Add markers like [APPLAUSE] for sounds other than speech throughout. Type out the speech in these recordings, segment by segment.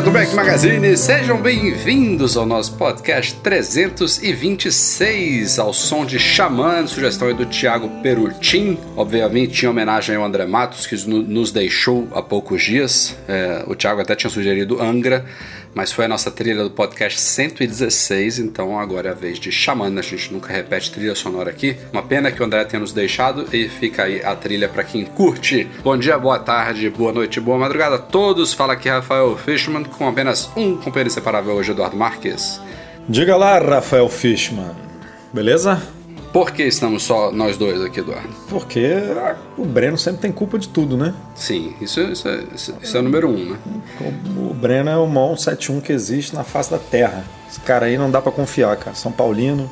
Galera do Mac Magazine, sejam bem-vindos ao nosso podcast 326, ao som de Xamã, sugestão aí do Thiago Perutin, obviamente em homenagem ao André Matos, que nos deixou há poucos dias. É, o Thiago até tinha sugerido Angra, mas foi a nossa trilha do podcast 116, então agora é a vez de Xamã, a gente nunca repete trilha sonora aqui. Uma pena que o André tenha nos deixado e fica aí a trilha para quem curte. Bom dia, boa tarde, boa noite, boa madrugada a todos. Fala aqui Rafael Fishman com apenas um companheiro inseparável hoje, Eduardo Marques. Diga lá, Rafael Fishman. Beleza? Por que estamos só nós dois aqui, Eduardo? Porque o Breno sempre tem culpa de tudo, né? Sim, isso, isso, é, isso, é o número um, né? O, Breno é o maior 71 que existe na face da Terra. Esse cara aí não dá para confiar, cara. São Paulino,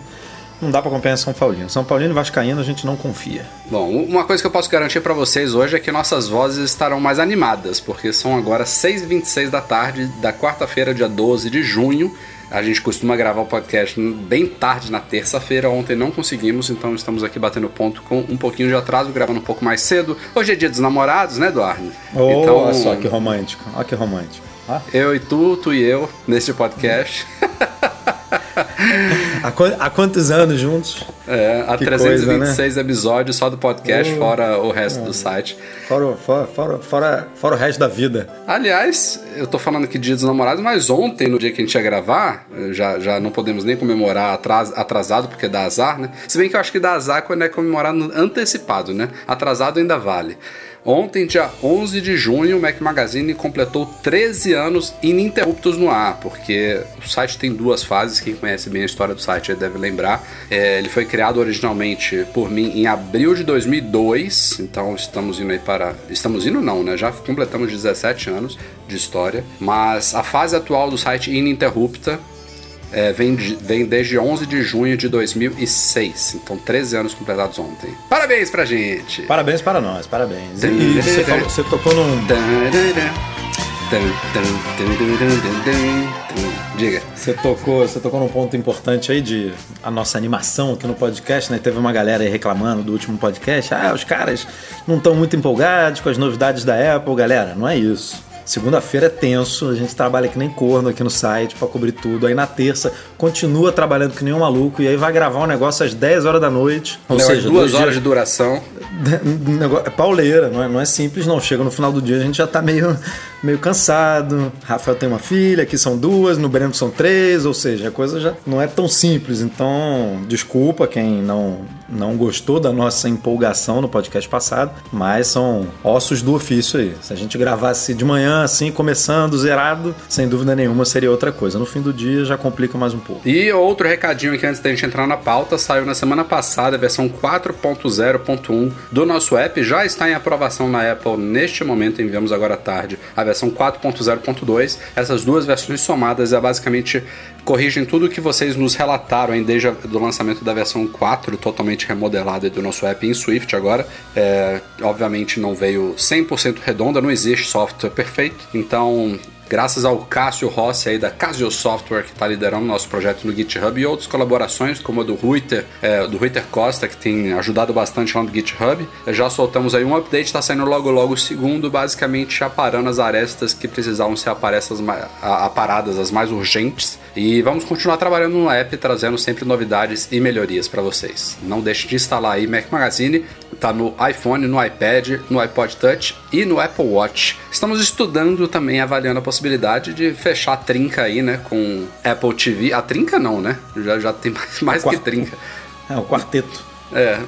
não dá para em São Paulino. São Paulino e Vascaíno a gente não confia. Bom, uma coisa que eu posso garantir para vocês hoje é que nossas vozes estarão mais animadas, porque são agora 6h26 da tarde da quarta-feira, dia 12 de junho. A gente costuma gravar o podcast bem tarde na terça-feira. Ontem não conseguimos, então estamos aqui batendo ponto com um pouquinho de atraso, gravando um pouco mais cedo. Hoje é dia dos namorados, né, Eduardo? Oh, então, olha só que romântico. Olha que romântico. Ah. Eu e tu, tu e eu, nesse podcast. [LAUGHS] há, qu há, quantos anos juntos? É, há que 326 coisa, né? episódios só do podcast, oh, fora o resto oh. do site. Fora, fora, fora, fora, fora o resto da vida. Aliás, eu tô falando aqui dia dos namorados, mas ontem, no dia que a gente ia gravar, já, já não podemos nem comemorar atras, atrasado, porque dá azar, né? Se bem que eu acho que dá azar quando é comemorar antecipado, né? Atrasado ainda vale. Ontem, dia 11 de junho, o Mac Magazine completou 13 anos ininterruptos no ar, porque o site tem duas fases, quem conhece bem a história do site deve lembrar. É, ele foi criado originalmente por mim em abril de 2002, então estamos indo aí para... Estamos indo não, né? Já completamos 17 anos de história, mas a fase atual do site ininterrupta é, vem, de, vem desde 11 de junho de 2006. Então, 13 anos completados ontem. Parabéns pra gente! Parabéns para nós, parabéns. E você, falou, você tocou num. Diga. Você tocou, você tocou num ponto importante aí de a nossa animação aqui no podcast, né? Teve uma galera aí reclamando do último podcast. Ah, os caras não estão muito empolgados com as novidades da Apple. Galera, não é isso. Segunda-feira é tenso, a gente trabalha que nem corno aqui no site para cobrir tudo. Aí na terça continua trabalhando que nem um maluco e aí vai gravar um negócio às 10 horas da noite. Ou seja, duas horas dias... de duração. [LAUGHS] É pauleira, não é, não é simples não. Chega no final do dia a gente já tá meio, meio cansado. Rafael tem uma filha, aqui são duas, no Breno são três, ou seja, a coisa já não é tão simples. Então, desculpa quem não, não gostou da nossa empolgação no podcast passado, mas são ossos do ofício aí. Se a gente gravasse de manhã assim, começando, zerado, sem dúvida nenhuma seria outra coisa. No fim do dia já complica mais um pouco. E outro recadinho aqui antes da gente entrar na pauta, saiu na semana passada a versão 4.0.1 do nosso app, já está em aprovação na Apple neste momento, enviamos agora à tarde a versão 4.0.2. Essas duas versões somadas é basicamente corrigem tudo que vocês nos relataram hein, desde o lançamento da versão 4, totalmente remodelada do nosso app em Swift agora. É, obviamente não veio 100% redonda, não existe software perfeito, então graças ao Cássio Rossi aí da Casio Software que está liderando nosso projeto no GitHub e outras colaborações como a do Ruiter, é, do Ruiter Costa que tem ajudado bastante lá no GitHub. Já soltamos aí um update, está saindo logo logo o segundo, basicamente aparando as arestas que precisavam ser apareças, aparadas, as mais urgentes. E vamos continuar trabalhando no app, trazendo sempre novidades e melhorias para vocês. Não deixe de instalar aí Mac Magazine, tá no iPhone, no iPad, no iPod Touch e no Apple Watch. Estamos estudando também, avaliando a possibilidade de fechar a trinca aí, né, com Apple TV. A trinca não, né? Já, já tem [LAUGHS] mais, mais que trinca. É, o quarteto. É,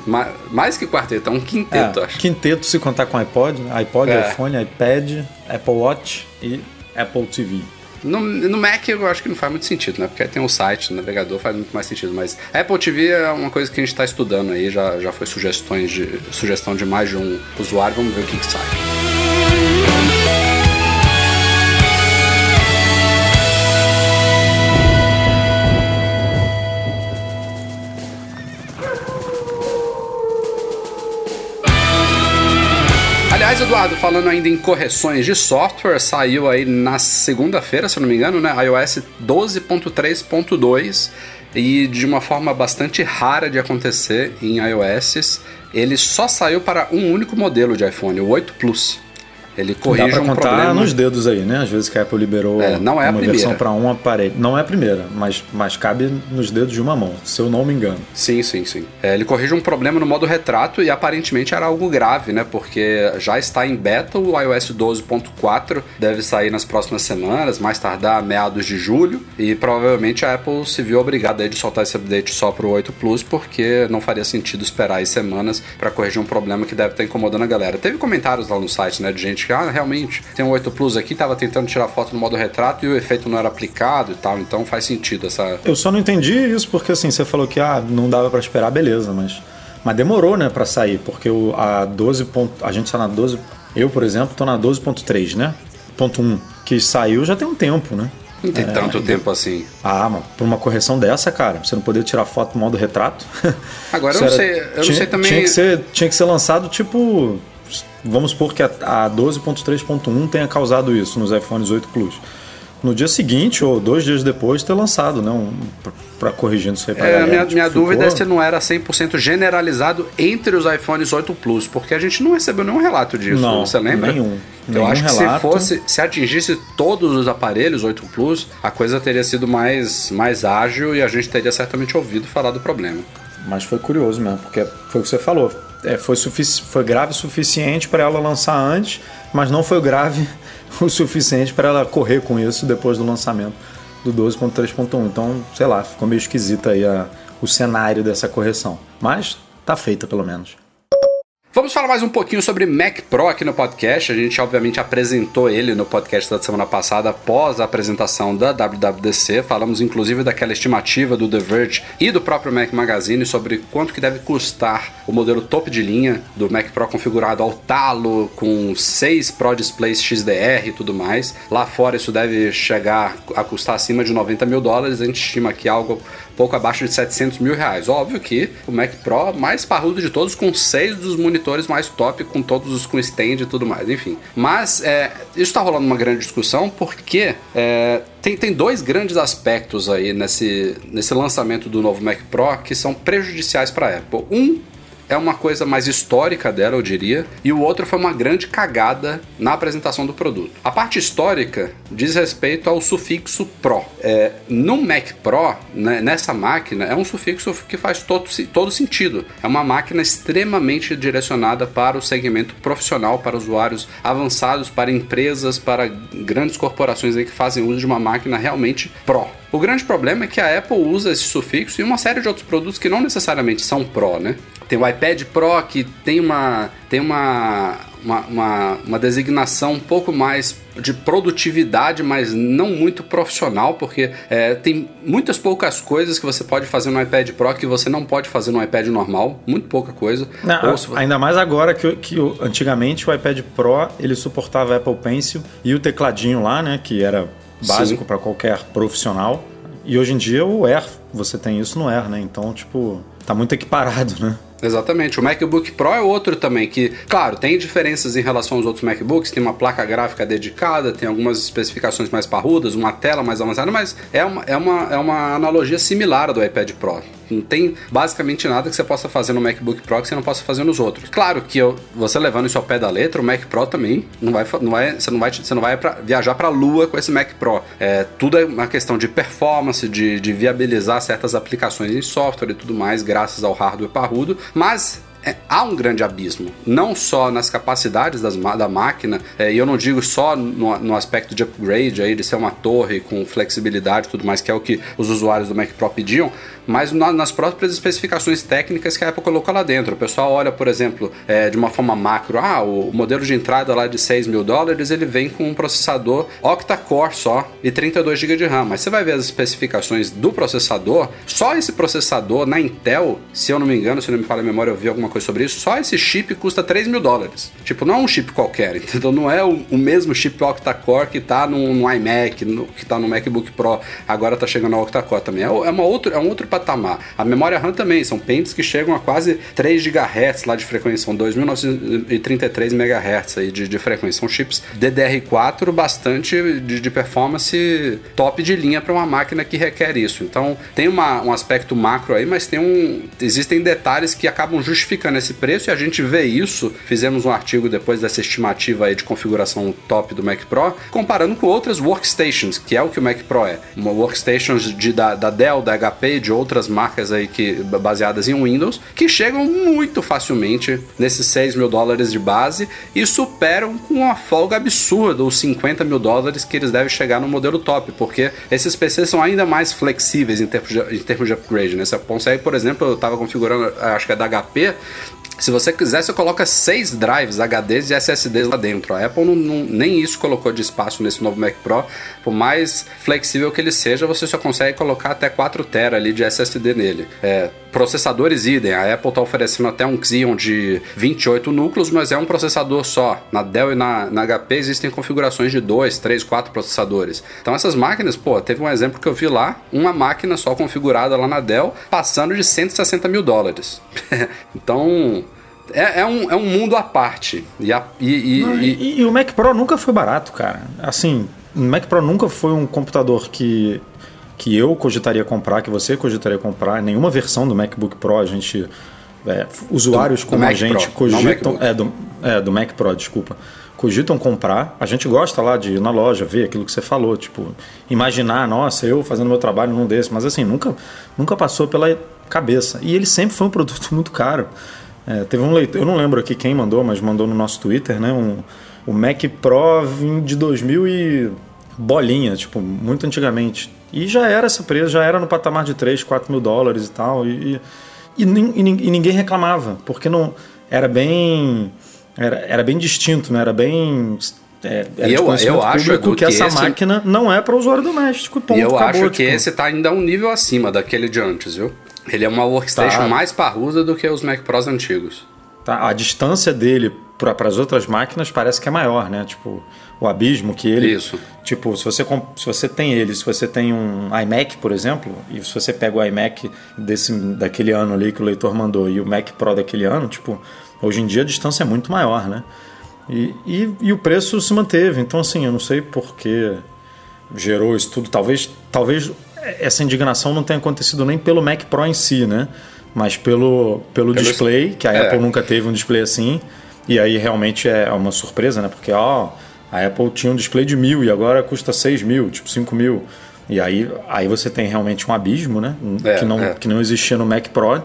mais que quarteto, é um quinteto, é, acho. Quinteto se contar com iPod, né? iPod, é. iPhone, iPad, Apple Watch e Apple TV. No, no, Mac eu acho que não faz muito sentido, né? Porque tem o site, navegador faz muito mais sentido. Mas Apple TV é uma coisa que a gente está estudando aí, já, já foi sugestões de, sugestão de mais de um usuário, vamos ver o que, que sai. Eduardo, falando ainda em correções de software, saiu aí na segunda-feira, se eu não me engano, né? iOS 12.3.2 e de uma forma bastante rara de acontecer em iOS, ele só saiu para um único modelo de iPhone, o 8 Plus. Ele corrige Dá pra um contar problema. nos dedos aí, né? Às vezes que a Apple liberou é, não é uma versão para um aparelho. Não é a primeira, mas, mas cabe nos dedos de uma mão, se eu não me engano. Sim, sim, sim. É, ele corrige um problema no modo retrato e aparentemente era algo grave, né? Porque já está em beta o iOS 12.4, deve sair nas próximas semanas, mais tardar meados de julho, e provavelmente a Apple se viu obrigada de soltar esse update só para o 8 Plus, porque não faria sentido esperar as semanas para corrigir um problema que deve estar incomodando a galera. Teve comentários lá no site, né, de gente ah, realmente, tem um 8 Plus aqui, tava tentando tirar foto no modo retrato e o efeito não era aplicado e tal, então faz sentido essa. Eu só não entendi isso porque assim, você falou que ah, não dava para esperar, beleza, mas. Mas demorou, né, para sair, porque o, a 12. Ponto, a gente tá na 12. Eu, por exemplo, tô na 12.3, né? Ponto 1, que saiu já tem um tempo, né? Não tem é, tanto tempo assim. Ah, mas por uma correção dessa, cara, você não poder tirar foto no modo retrato. Agora eu não sei, eu tinha, não sei também. Tinha que, ser, tinha que ser lançado tipo vamos supor que a, a 12.3.1 tenha causado isso nos iPhones 8 Plus. No dia seguinte, ou dois dias depois, ter lançado, né? Um, para corrigindo isso aí pra é, galera. Minha, tipo, minha ficou... dúvida é se não era 100% generalizado entre os iPhones 8 Plus, porque a gente não recebeu nenhum relato disso, não, você lembra? Nenhum. Eu acho que relato. se fosse, se atingisse todos os aparelhos 8 Plus, a coisa teria sido mais, mais ágil e a gente teria certamente ouvido falar do problema. Mas foi curioso mesmo, porque foi o que você falou é, foi, foi grave o suficiente para ela lançar antes, mas não foi grave [LAUGHS] o suficiente para ela correr com isso depois do lançamento do 12.3.1. Então, sei lá, ficou meio esquisita aí a, o cenário dessa correção. Mas tá feita pelo menos. Vamos falar mais um pouquinho sobre Mac Pro aqui no podcast. A gente obviamente apresentou ele no podcast da semana passada após a apresentação da WWDC. Falamos inclusive daquela estimativa do The Verge e do próprio Mac Magazine sobre quanto que deve custar o modelo top de linha do Mac Pro configurado ao talo com 6 Pro Displays XDR e tudo mais. Lá fora isso deve chegar a custar acima de 90 mil dólares. A gente estima que algo pouco abaixo de 700 mil reais. Óbvio que o Mac Pro mais parrudo de todos, com seis dos monitores mais top, com todos os com stand e tudo mais, enfim. Mas é, isso está rolando uma grande discussão porque é, tem, tem dois grandes aspectos aí nesse, nesse lançamento do novo Mac Pro que são prejudiciais para a Apple. Um é uma coisa mais histórica dela, eu diria, e o outro foi uma grande cagada na apresentação do produto. A parte histórica diz respeito ao sufixo Pro. É, no Mac Pro, né, nessa máquina, é um sufixo que faz todo, todo sentido. É uma máquina extremamente direcionada para o segmento profissional, para usuários avançados, para empresas, para grandes corporações aí que fazem uso de uma máquina realmente Pro. O grande problema é que a Apple usa esse sufixo em uma série de outros produtos que não necessariamente são Pro, né? Tem o iPad Pro que tem uma, tem uma, uma, uma, uma designação um pouco mais de produtividade, mas não muito profissional, porque é, tem muitas poucas coisas que você pode fazer no iPad Pro que você não pode fazer no iPad normal, muito pouca coisa. Não, se... Ainda mais agora que, que antigamente o iPad Pro ele suportava Apple Pencil e o tecladinho lá, né, que era básico para qualquer profissional. E hoje em dia o Air, você tem isso no Air, né? Então, tipo, tá muito equiparado, né? Exatamente. O MacBook Pro é outro também, que, claro, tem diferenças em relação aos outros MacBooks, tem uma placa gráfica dedicada, tem algumas especificações mais parrudas, uma tela mais avançada, mas é uma, é uma, é uma analogia similar do iPad Pro. Não tem basicamente nada que você possa fazer no MacBook Pro que você não possa fazer nos outros. Claro que eu, você levando isso ao pé da letra, o Mac Pro também não vai, não vai, você não vai, você não vai pra, viajar para a lua com esse Mac Pro. É, tudo é uma questão de performance, de, de viabilizar certas aplicações em software e tudo mais, graças ao hardware parrudo. Mas é, há um grande abismo, não só nas capacidades das, da máquina, é, e eu não digo só no, no, aspecto de upgrade, aí, de ser uma torre com flexibilidade e tudo mais, que é o que os usuários do Mac Pro pediam, mas na, nas próprias especificações técnicas que a Apple colocou lá dentro. O pessoal olha, por exemplo, é, de uma forma macro, ah, o modelo de entrada lá de 6 mil dólares, ele vem com um processador octa-core só e 32 GB de RAM, mas você vai ver as especificações do processador, só esse processador na Intel, se eu não me engano, se não me falha a memória, eu vi alguma coisa sobre isso, só esse chip custa 3 mil dólares. Tipo, não é um chip qualquer, [LAUGHS] entendeu? Não é o, o mesmo chip octa-core que tá no, no iMac, no, que tá no MacBook Pro, agora tá chegando ao octa-core também. É, é, uma outro, é um outro patamar. A memória RAM também, são pentes que chegam a quase 3 GHz lá de frequência, são 2.933 MHz aí de, de frequência. São chips DDR4 bastante de, de performance top de linha para uma máquina que requer isso. Então tem uma, um aspecto macro aí, mas tem um, existem detalhes que acabam justificando esse preço e a gente vê isso. Fizemos um artigo depois dessa estimativa aí de configuração top do Mac Pro, comparando com outras workstations, que é o que o Mac Pro é. Uma workstations de, da, da Dell, da HP, de outras marcas aí que baseadas em Windows, que chegam muito facilmente nesses 6 mil dólares de base e superam com uma folga absurda os 50 mil dólares que eles devem chegar no modelo top, porque esses PCs são ainda mais flexíveis em termos de, em termos de upgrade, né? Você consegue, por exemplo, eu estava configurando, acho que é da HP, se você quiser, você coloca seis drives HDs e SSDs lá dentro. A Apple não, não, nem isso colocou de espaço nesse novo Mac Pro. Por mais flexível que ele seja, você só consegue colocar até 4 TB ali de SSD nele. É, processadores idem. A Apple está oferecendo até um Xeon de 28 núcleos, mas é um processador só. Na Dell e na, na HP existem configurações de 2, 3, 4 processadores. Então essas máquinas, pô, teve um exemplo que eu vi lá, uma máquina só configurada lá na Dell, passando de 160 mil dólares. [LAUGHS] então é, é, um, é um mundo à parte. E, a, e, e, e, e, o Mac Pro nunca foi barato, cara. Assim, o Mac Pro nunca foi um computador que, que eu cogitaria comprar, que você cogitaria comprar. Nenhuma versão do MacBook Pro a gente. É, usuários do, como do a gente Pro, cogitam. É do, é, do Mac Pro, desculpa. Cogitam comprar. A gente gosta lá de ir na loja, ver aquilo que você falou. Tipo, imaginar, nossa, eu fazendo meu trabalho num desse. Mas assim, nunca, nunca passou pela cabeça. E ele sempre foi um produto [LAUGHS] muito caro. É, teve um leitor, eu não lembro aqui quem mandou, mas mandou no nosso Twitter, né? Um, o Mac Pro de 2000 e bolinha, tipo, muito antigamente. E já era essa presa, já era no patamar de 3, 4 mil dólares e tal. E, e, e, e ninguém reclamava, porque não era bem. Era, era bem distinto, né? Era bem é, eu, eu acho que, que essa esse... máquina não é para usuário doméstico. Ponto, eu acabou, acho que tipo... esse está ainda um nível acima daquele de antes, viu? Ele é uma workstation tá. mais parruda do que os Mac Pros antigos. Tá, a distância dele para as outras máquinas parece que é maior, né? Tipo, o abismo que ele. Isso. Tipo, se você, se você tem ele, se você tem um iMac, por exemplo, e se você pega o iMac desse, daquele ano ali que o leitor mandou e o Mac Pro daquele ano, tipo, hoje em dia a distância é muito maior, né? E, e, e o preço se manteve. Então, assim, eu não sei por que gerou isso tudo. Talvez, talvez essa indignação não tenha acontecido nem pelo Mac Pro em si, né? Mas pelo, pelo, pelo display, que a é. Apple nunca teve um display assim. E aí realmente é uma surpresa, né? Porque ó, a Apple tinha um display de mil e agora custa 6 mil, tipo 5 mil. E aí, aí você tem realmente um abismo, né? É, que, não, é. que não existia no Mac Pro.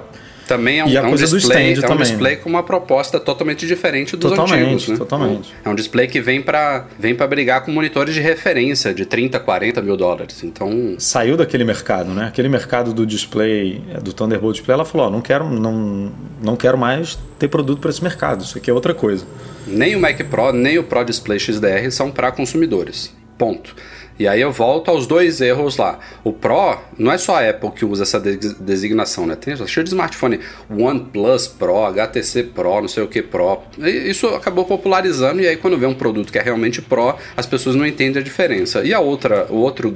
Também é um, e a é um coisa display, do stand é um também. display com uma proposta totalmente diferente dos totalmente, antigos, né? Totalmente. É um display que vem para vem para brigar com monitores de referência de 30, 40 mil dólares. Então saiu daquele mercado, né? Aquele mercado do display, do Thunderbolt Display, ela falou: oh, não quero, não, não quero mais ter produto para esse mercado. Isso aqui é outra coisa. Nem o Mac Pro nem o Pro Display XDR são para consumidores. Ponto. E aí eu volto aos dois erros lá. O Pro, não é só a Apple que usa essa designação, né? Tem cheio de smartphone OnePlus Pro, HTC Pro, não sei o que Pro. Isso acabou popularizando e aí quando vê um produto que é realmente Pro, as pessoas não entendem a diferença. E a outra, o outro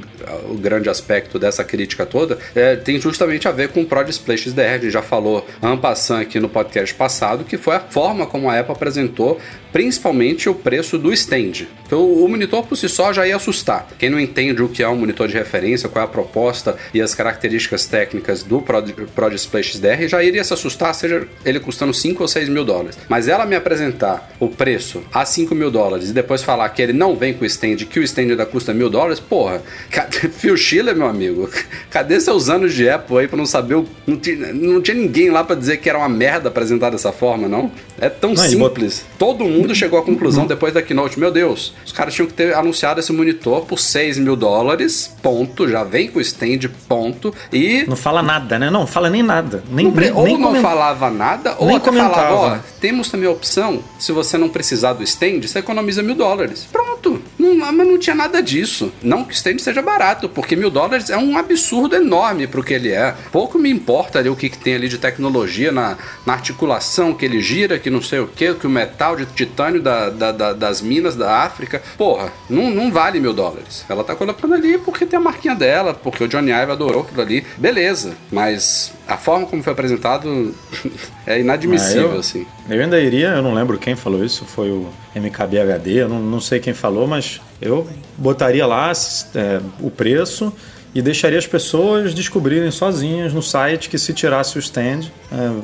o grande aspecto dessa crítica toda é, tem justamente a ver com o Pro Display XDR. A gente já falou ampassando aqui no podcast passado, que foi a forma como a Apple apresentou principalmente o preço do stand. Então, o monitor por si só já ia assustar. Quem quem não entende o que é um monitor de referência, qual é a proposta e as características técnicas do Pro, Pro Display XDR, já iria se assustar, seja ele custando 5 ou 6 mil dólares. Mas ela me apresentar o preço a 5 mil dólares e depois falar que ele não vem com o stand, que o stand ainda custa mil dólares, porra, cadê [LAUGHS] Phil Schiller, meu amigo? Cadê seus anos de Apple aí pra não saber o. Não tinha, não tinha ninguém lá para dizer que era uma merda apresentar dessa forma, não? É tão não, simples. Todo mundo chegou à conclusão depois da keynote, meu Deus, os caras tinham que ter anunciado esse monitor por 6 mil dólares, ponto, já vem com o stand, ponto, e... Não fala nada, né? Não, fala nem nada. Nem, não, nem, ou nem não coment... falava nada, ou nem até comentava. falava, ó, temos também a opção, se você não precisar do stand, você economiza mil dólares. Pronto. Não, mas não tinha nada disso. Não que o stand seja barato, porque mil dólares é um absurdo enorme pro que ele é. Pouco me importa ali o que, que tem ali de tecnologia na, na articulação, que ele gira, que não sei o que, que o metal de titânio da, da, da, das minas da África. Porra, não, não vale mil dólares. Ela tá colocando ali porque tem a marquinha dela, porque o Johnny Ive adorou aquilo ali. Beleza, mas a forma como foi apresentado [LAUGHS] é inadmissível, é, eu, assim. Eu ainda iria, eu não lembro quem falou isso, foi o MKBHD, eu não, não sei quem falou, mas eu botaria lá é, o preço e deixaria as pessoas descobrirem sozinhas no site que se tirasse o stand é,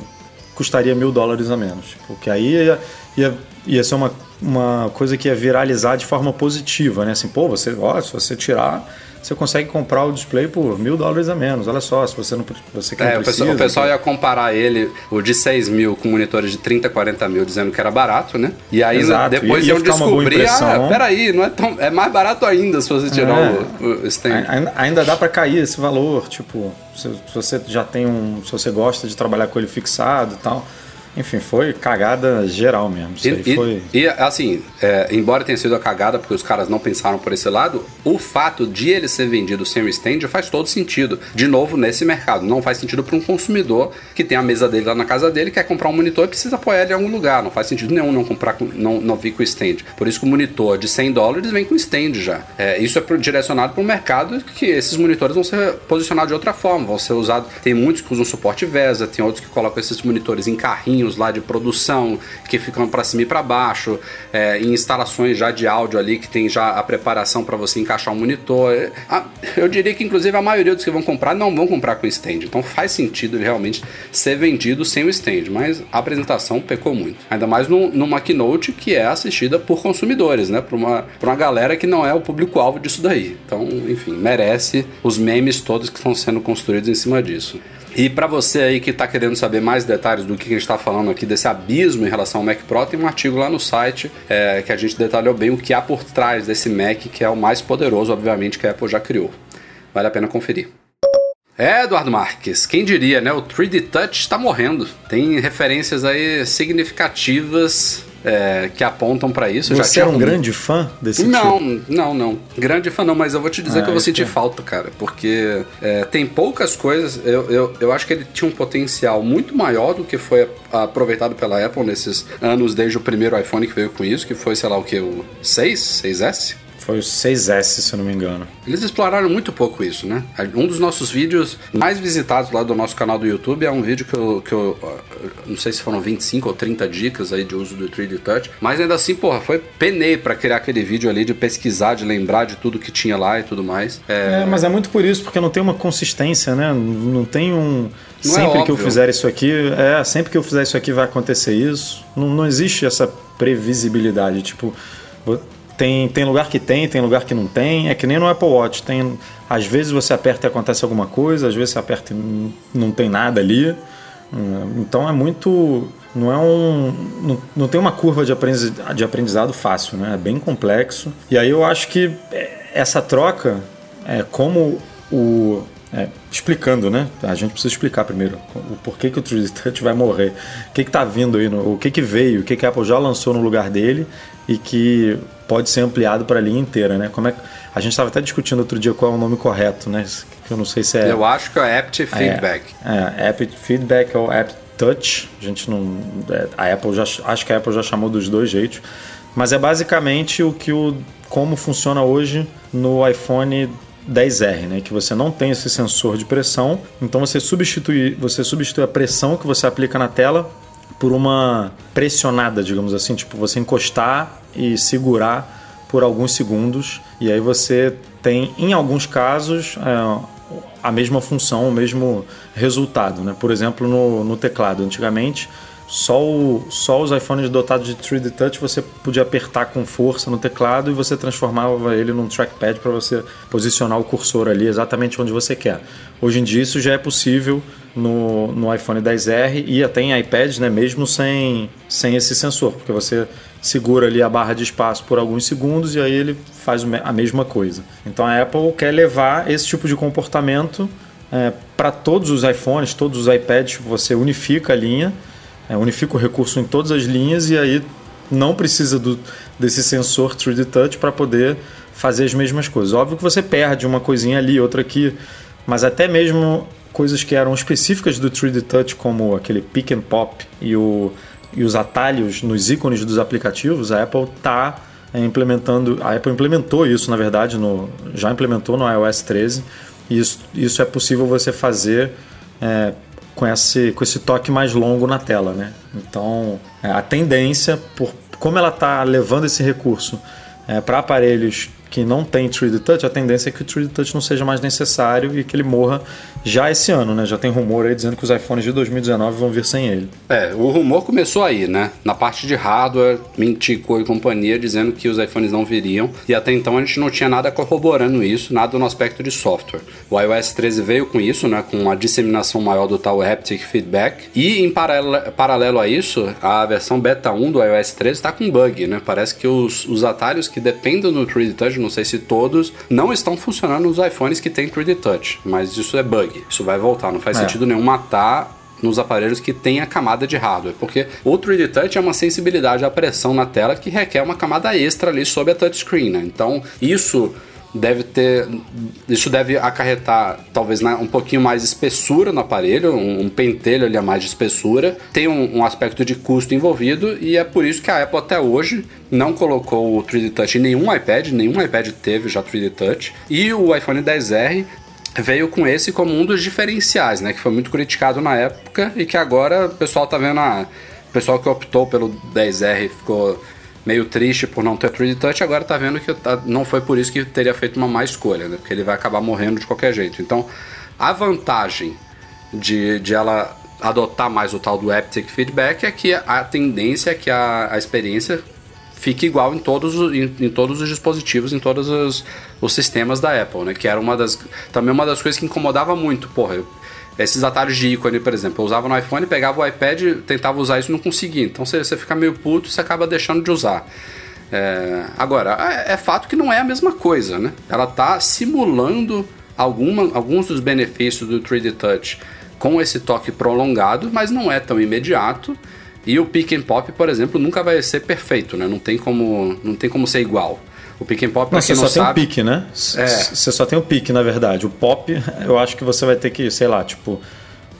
custaria mil dólares a menos. Porque aí ia, ia, ia ser uma, uma coisa que ia viralizar de forma positiva, né? Assim, pô, você, ó, se você tirar você consegue comprar o display por mil dólares a menos. Olha só, se você não você é, o pessoal, o pessoal ia comparar ele, o de 6 mil, com monitores de 30, 40 mil, dizendo que era barato, né? E aí Exato. depois ia, iam descobrir, ah, peraí, não é, tão, é mais barato ainda se você tirar é. o, o stand. Ainda dá para cair esse valor, tipo, se, se você já tem um. Se você gosta de trabalhar com ele fixado e tal enfim, foi cagada geral mesmo. Isso e, foi... e, assim, é, embora tenha sido a cagada porque os caras não pensaram por esse lado, o fato de ele ser vendido sem o stand faz todo sentido. De novo, nesse mercado. Não faz sentido para um consumidor que tem a mesa dele lá na casa dele, quer comprar um monitor e precisa apoiar ele em algum lugar. Não faz sentido nenhum não comprar, não, não vir com o stand. Por isso que o monitor de 100 dólares vem com stand já. É, isso é direcionado para um mercado que esses monitores vão ser posicionados de outra forma, vão ser usados. Tem muitos que usam suporte VESA, tem outros que colocam esses monitores em carrinho lá de produção que ficam para cima e para baixo, é, em instalações já de áudio ali que tem já a preparação para você encaixar um monitor. Eu diria que inclusive a maioria dos que vão comprar não vão comprar com stand, então faz sentido ele realmente ser vendido sem o stand, mas a apresentação pecou muito. Ainda mais no, numa keynote que é assistida por consumidores, né? Para uma, uma galera que não é o público-alvo disso daí. Então, enfim, merece os memes todos que estão sendo construídos em cima disso. E para você aí que está querendo saber mais detalhes do que a gente está falando aqui, desse abismo em relação ao Mac Pro, tem um artigo lá no site é, que a gente detalhou bem o que há por trás desse Mac, que é o mais poderoso, obviamente, que a Apple já criou. Vale a pena conferir. É, Eduardo Marques, quem diria, né? O 3D Touch está morrendo. Tem referências aí significativas é, que apontam para isso. Você é um grande fã desse não, tipo? Não, não, não. Grande fã não, mas eu vou te dizer ah, que eu vou sentir é. falta, cara, porque é, tem poucas coisas. Eu, eu, eu acho que ele tinha um potencial muito maior do que foi aproveitado pela Apple nesses anos desde o primeiro iPhone que veio com isso, que foi, sei lá o que, o 6, 6S? Foi o 6S, se eu não me engano. Eles exploraram muito pouco isso, né? Um dos nossos vídeos mais visitados lá do nosso canal do YouTube é um vídeo que eu, que eu não sei se foram 25 ou 30 dicas aí de uso do 3D Touch, mas ainda assim, porra, foi penei para criar aquele vídeo ali de pesquisar, de lembrar de tudo que tinha lá e tudo mais. É, é mas é muito por isso, porque não tem uma consistência, né? Não tem um não é sempre é que eu fizer isso aqui, é, sempre que eu fizer isso aqui vai acontecer isso. Não, não existe essa previsibilidade, tipo, tem, tem lugar que tem, tem lugar que não tem. É que nem no Apple Watch. Tem, às vezes você aperta e acontece alguma coisa, às vezes você aperta e não tem nada ali. Hum, então é muito. Não é um. Não, não tem uma curva de aprendizado, de aprendizado fácil, né? É bem complexo. E aí eu acho que essa troca é como o. É, explicando, né? A gente precisa explicar primeiro o porquê que o 3D Touch vai morrer. O que está vindo aí, no, o que, que veio, o que, que a Apple já lançou no lugar dele e que pode ser ampliado para a linha inteira, né? Como é a gente estava até discutindo outro dia qual é o nome correto, né? Que eu não sei se é. Eu acho que é Apt Feedback. É, é Apt Feedback ou Apt Touch. A gente não, é, a Apple já acho que a Apple já chamou dos dois jeitos, mas é basicamente o que o como funciona hoje no iPhone 10R, né? Que você não tem esse sensor de pressão, então você substitui, você substitui a pressão que você aplica na tela por uma pressionada, digamos assim, tipo você encostar e segurar por alguns segundos e aí você tem, em alguns casos, é, a mesma função, o mesmo resultado. Né? Por exemplo, no, no teclado. Antigamente, só, o, só os iPhones dotados de 3D Touch você podia apertar com força no teclado e você transformava ele num trackpad para você posicionar o cursor ali exatamente onde você quer. Hoje em dia isso já é possível no, no iPhone 10R e até em iPads, né, mesmo sem, sem esse sensor, porque você segura ali a barra de espaço por alguns segundos e aí ele faz a mesma coisa. Então a Apple quer levar esse tipo de comportamento é, para todos os iPhones, todos os iPads, você unifica a linha é, unifica o recurso em todas as linhas e aí não precisa do, desse sensor 3D Touch para poder fazer as mesmas coisas. Óbvio que você perde uma coisinha ali, outra aqui, mas até mesmo coisas que eram específicas do 3D Touch, como aquele pick and pop e, o, e os atalhos nos ícones dos aplicativos, a Apple está é, implementando, a Apple implementou isso, na verdade, no, já implementou no iOS 13, e isso, isso é possível você fazer é, com esse, com esse toque mais longo na tela, né? Então, é, a tendência, por como ela está levando esse recurso é, para aparelhos que não tem 3D Touch, a tendência é que o 3D Touch não seja mais necessário e que ele morra já esse ano, né? Já tem rumor aí dizendo que os iPhones de 2019 vão vir sem ele. É, o rumor começou aí, né? Na parte de hardware, Mintico e companhia dizendo que os iPhones não viriam e até então a gente não tinha nada corroborando isso, nada no aspecto de software. O iOS 13 veio com isso, né? Com a disseminação maior do tal haptic feedback e em paralelo, a isso, a versão beta 1 do iOS 13 está com bug, né? Parece que os, os atalhos que dependem do 3D Touch, não sei se todos, não estão funcionando nos iPhones que tem 3D Touch, mas isso é bug. Isso vai voltar. Não faz é. sentido nenhum matar nos aparelhos que tem a camada de hardware, porque o 3D Touch é uma sensibilidade à pressão na tela que requer uma camada extra ali sobre a touchscreen, né? Então, isso deve ter isso deve acarretar talvez né, um pouquinho mais espessura no aparelho um, um pentelho ali a mais de espessura tem um, um, aspecto de custo envolvido e é por isso que a Apple até hoje não colocou o 3D Touch em nenhum iPad nenhum iPad teve já 3D Touch e o iPhone 10R veio com esse como um dos diferenciais, né? Que foi muito criticado na época e que agora o pessoal tá vendo a. O pessoal que optou pelo 10R ficou meio triste por não ter 3D Touch, agora tá vendo que tá, não foi por isso que teria feito uma má escolha, né? Porque ele vai acabar morrendo de qualquer jeito. Então, a vantagem de, de ela adotar mais o tal do haptic feedback é que a tendência é que a, a experiência fique igual em todos, em, em todos os dispositivos, em todos os, os, sistemas da Apple, né? Que era uma das. Também uma das coisas que incomodava muito. Porra, eu, esses atalhos de ícone, por exemplo, eu usava no iPhone, pegava o iPad, tentava usar isso e não conseguia. Então você, você fica meio puto e você acaba deixando de usar. É, agora, é, é, fato que não é a mesma coisa, né? Ela está simulando alguma, alguns dos benefícios do 3D Touch com esse toque prolongado, mas não é tão imediato. E o pick and pop, por exemplo, nunca vai ser perfeito, né? Não tem como, não tem como ser igual. O pick and pop, não, você não só sabe, tem o pick, né? É. Você só tem o pick, na verdade. O pop, eu acho que você vai ter que, sei lá, tipo,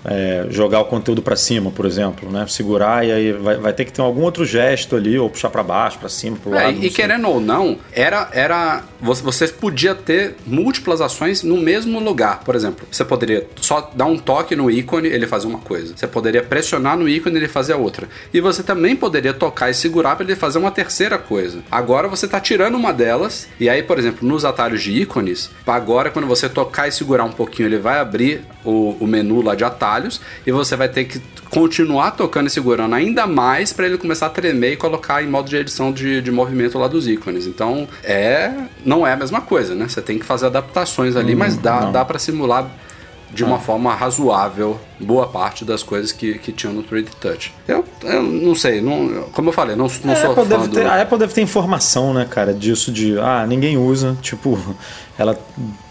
é, jogar o conteúdo para cima, por exemplo, né? Segurar e aí vai, vai, ter que ter algum outro gesto ali, ou puxar para baixo, para cima, lado. É, e querendo ou não, era, era você podia ter múltiplas ações no mesmo lugar. Por exemplo, você poderia só dar um toque no ícone, ele fazer uma coisa. Você poderia pressionar no ícone, ele fazer outra. E você também poderia tocar e segurar para ele fazer uma terceira coisa. Agora você está tirando uma delas, e aí, por exemplo, nos atalhos de ícones, agora quando você tocar e segurar um pouquinho, ele vai abrir o, o menu lá de atalho atalhos e você vai ter que continuar tocando e segurando ainda mais para ele começar a tremer e colocar em modo de edição de, de movimento lá dos ícones. Então, é não é a mesma coisa, né? Você tem que fazer adaptações ali, hum, mas dá, dá para simular de uma ah. forma razoável boa parte das coisas que, que tinham no 3D Touch. Eu, eu não sei, não, como eu falei, não, não a sou Apple fã do... ter, A Apple deve ter informação, né, cara, disso de, ah, ninguém usa, [LAUGHS] tipo, ela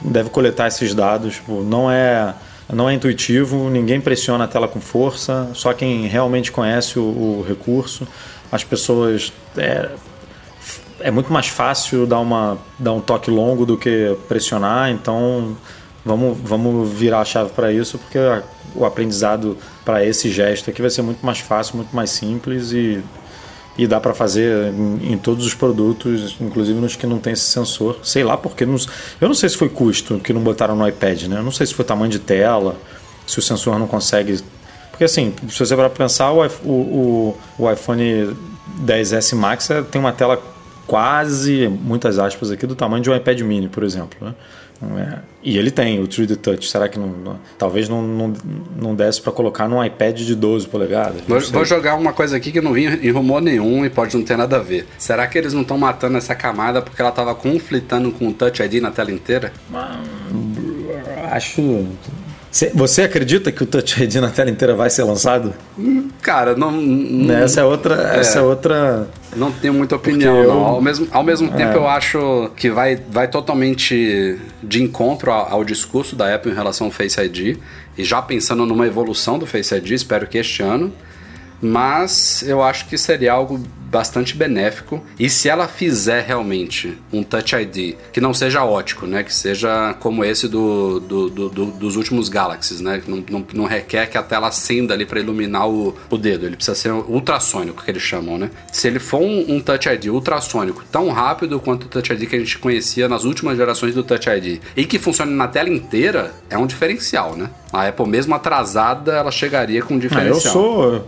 deve coletar esses dados, tipo, não é não é intuitivo, ninguém pressiona a tela com força, só quem realmente conhece o, o recurso. As pessoas. É, é muito mais fácil dar, uma, dar um toque longo do que pressionar, então vamos, vamos virar a chave para isso, porque o aprendizado para esse gesto aqui vai ser muito mais fácil, muito mais simples e e dá para fazer em, em, todos os produtos, inclusive nos que não tem esse sensor. Sei lá porque. Não, eu não sei se foi custo que não botaram no iPad, né? Eu não sei se foi tamanho de tela, se o sensor não consegue. Porque assim, se você para pensar, o, o, o, iPhone 10S Max é, tem uma tela quase, muitas aspas aqui, do tamanho de um iPad mini, por exemplo. Né? É. E ele tem o 3D Touch. Será que não, não talvez não, não, não desse para colocar num iPad de 12 polegadas? Vou, vou, jogar uma coisa aqui que não vi em rumor nenhum e pode não ter nada a ver. Será que eles não estão matando essa camada porque ela estava conflitando com o Touch ID na tela inteira? Acho você acredita que o Touch [LAUGHS] ID na tela inteira vai ser lançado? Cara, não. não essa é outra. É, essa é outra. Não tenho muita opinião, eu, não. Ao mesmo, ao mesmo tempo, é. eu acho que vai, vai totalmente de encontro ao, ao, discurso da Apple em relação ao Face ID. E já pensando numa evolução do Face ID, espero que este ano. Mas eu acho que seria algo bastante benéfico. E se ela fizer realmente um Touch ID que não seja ótico, né? Que seja como esse do, do, do, do dos últimos Galaxies, né? Que não, não, não, requer que a tela acenda ali para iluminar o, o dedo. Ele precisa ser ultrassônico, que eles chamam, né? Se ele for um, um Touch ID ultrassônico tão rápido quanto o Touch ID que a gente conhecia nas últimas gerações do Touch ID e que funcione na tela inteira, é um diferencial, né? A Apple, mesmo atrasada, ela chegaria com um diferencial. Ah, eu sou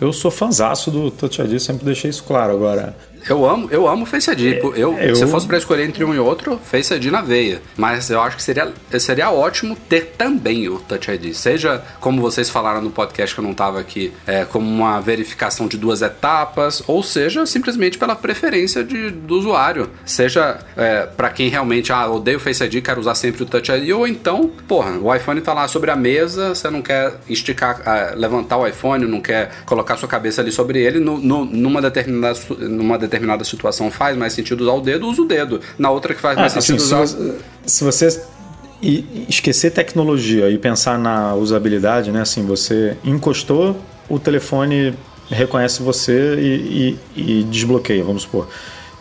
eu sou fanzaço do Touch ID, sempre deixei isso claro. Agora, eu amo, eu amo Face ID. É, eu, eu, Se fosse para escolher entre um e outro, Face ID na veia. Mas eu acho que seria, seria ótimo ter também o Touch ID. Seja, como vocês falaram no podcast que eu não estava aqui, é, como uma verificação de duas etapas, ou seja, simplesmente pela preferência de, do usuário. Seja é, para quem realmente, ah, odeio o Face ID, quero usar sempre o Touch ID, ou então, porra, o iPhone está lá sobre a mesa, você não quer esticar, ah, levantar o iPhone, não quer colocar sua cabeça ali sobre ele, no, no, numa determinada. Numa determinada situação faz mais sentido usar o dedo, usa o dedo. Na outra que faz mais ah, sentido assim, usar. Se você e esquecer tecnologia e pensar na usabilidade, né? Assim, você encostou, o telefone reconhece você e, e, e, desbloqueia, vamos supor.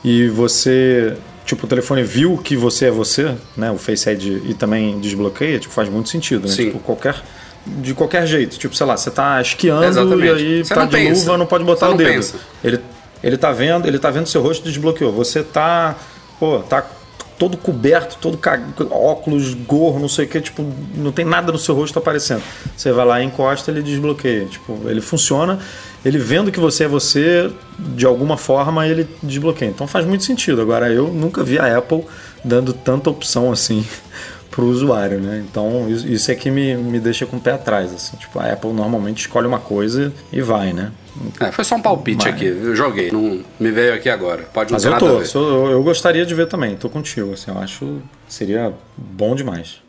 E você, tipo, o telefone viu que você é você, né? O Face ID e também desbloqueia, tipo, faz muito sentido, né? Sim. Tipo, qualquer de qualquer jeito, tipo, sei lá, você tá esquiando Exatamente. e aí você tá de pensa. luva, não pode botar você o dedo. Pensa. Ele ele tá vendo, ele tá vendo seu rosto desbloqueou. Você tá, pô, tá todo coberto, todo cag... óculos, gorro, não sei o que, tipo, não tem nada no seu rosto aparecendo. Você vai lá encosta, ele desbloqueia. Tipo, ele funciona, ele vendo que você é você, de alguma forma ele desbloqueia. Então faz muito sentido. Agora, eu nunca vi a Apple dando tanta opção assim [LAUGHS] para o usuário, né? Então isso é que me, me deixa com o pé atrás, assim. Tipo, a Apple normalmente escolhe uma coisa e vai, né? É, foi só um palpite Mas... aqui, eu joguei, não me veio aqui agora. Pode não Mas eu tô, sou, eu gostaria de ver também, tô contigo, assim, eu acho seria bom demais.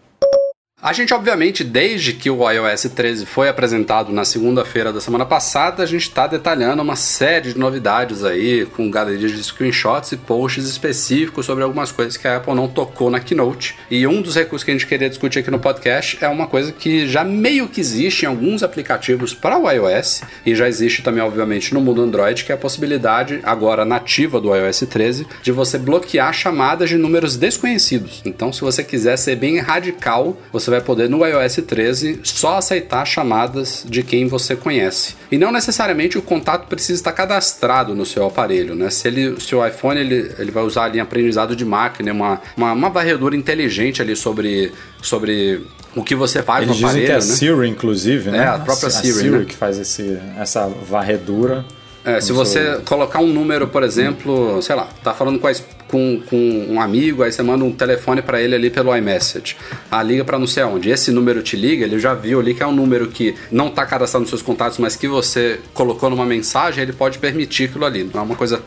A gente, obviamente, desde que o iOS 13 foi apresentado na segunda-feira da semana passada, a gente está detalhando uma série de novidades aí, com galerias de screenshots e posts específicos sobre algumas coisas que a Apple não tocou na Keynote. E um dos recursos que a gente queria discutir aqui no podcast é uma coisa que já meio que existe em alguns aplicativos para o iOS, e já existe também, obviamente, no mundo Android, que é a possibilidade, agora nativa do iOS 13, de você bloquear chamadas de números desconhecidos. Então, se você quiser ser bem radical, você você vai poder no iOS 13 só aceitar chamadas de quem você conhece. E não necessariamente o contato precisa estar cadastrado no seu aparelho, né? Se, ele, se o iPhone ele, ele vai usar ali aprendizado de máquina, uma, uma, uma varredura inteligente ali sobre, sobre o que você faz Eles no aparelho. Dizem que é né? Siri, inclusive, né? É, a própria a Siri, Siri né? que faz esse, essa varredura. É, se você colocar um número, por exemplo, sei lá, tá falando com, a, com, com um amigo, aí você manda um telefone para ele ali pelo iMessage. Ah, liga para não sei aonde. Esse número te liga, ele já viu ali que é um número que não tá cadastrado nos seus contatos, mas que você colocou numa mensagem, ele pode permitir aquilo ali. Não é uma coisa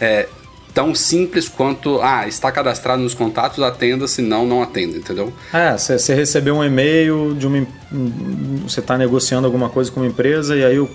é, tão simples quanto, ah, está cadastrado nos contatos, atenda, senão não atenda, entendeu? É, você recebeu um e-mail de uma. Você está negociando alguma coisa com uma empresa e aí o,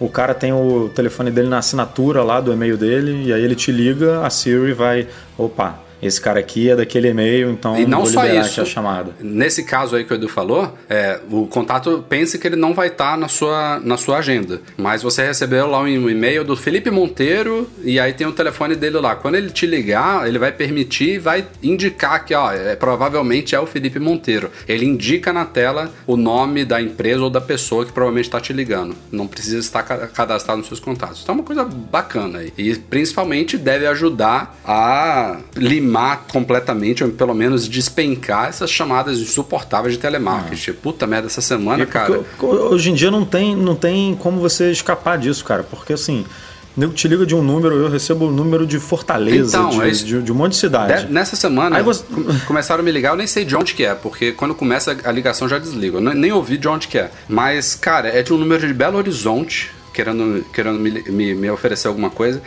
o cara tem o telefone dele na assinatura lá do e-mail dele e aí ele te liga, a Siri vai. Opa, esse cara aqui é daquele e-mail, então e não só isso, a chamada. Nesse caso aí que o Edu falou, é, o contato pense que ele não vai estar tá na, sua, na sua agenda. Mas você recebeu lá um e-mail do Felipe Monteiro e aí tem o telefone dele lá. Quando ele te ligar, ele vai permitir e vai indicar que ó, é, provavelmente é o Felipe Monteiro. Ele indica na tela o nome da empresa ou da pessoa que provavelmente está te ligando. Não precisa estar cadastrado nos seus contatos. Então é uma coisa bacana aí. E principalmente deve ajudar a limar limar completamente, ou pelo menos despencar essas chamadas insuportáveis de telemarketing. Ah. Puta merda, essa semana, cara. Hoje em dia não tem, não tem como você escapar disso, cara, porque assim. nego te liga de um número, eu recebo o um número de Fortaleza, Então, de, é de, de um monte de cidade. De- nessa semana, você- com- começaram a me ligar, eu nem sei de onde que é, porque quando começa a ligação eu já desligo. Eu nem- nem ouvi de onde que é. Mas, cara, é de um número de Belo Horizonte, querendo, querendo me, me, me oferecer alguma coisa.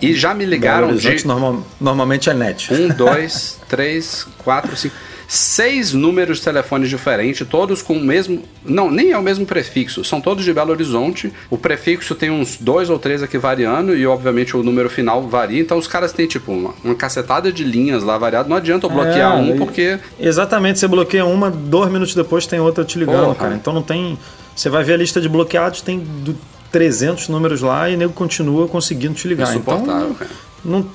E já me Belo ligaram Horizonte de normal- normalmente é net. um, [LAUGHS] dois, três, quatro, cinco. Seis números de telefones diferentes, todos com o mesmo. Não, nem é o mesmo prefixo, são todos de Belo Horizonte. O prefixo tem uns dois ou três aqui variando e, obviamente, o número final varia. Então, os caras têm, tipo, uma, uma cacetada de linhas lá variado. Não adianta eu bloquear É, um, porque. Exatamente, você bloqueia uma, dois minutos depois tem outra te ligando, Porra. cara. Então não tem. Você vai ver a lista de bloqueados, tem do- 300 números lá e nego continua conseguindo te ligar. Insuportável, então, cara. não,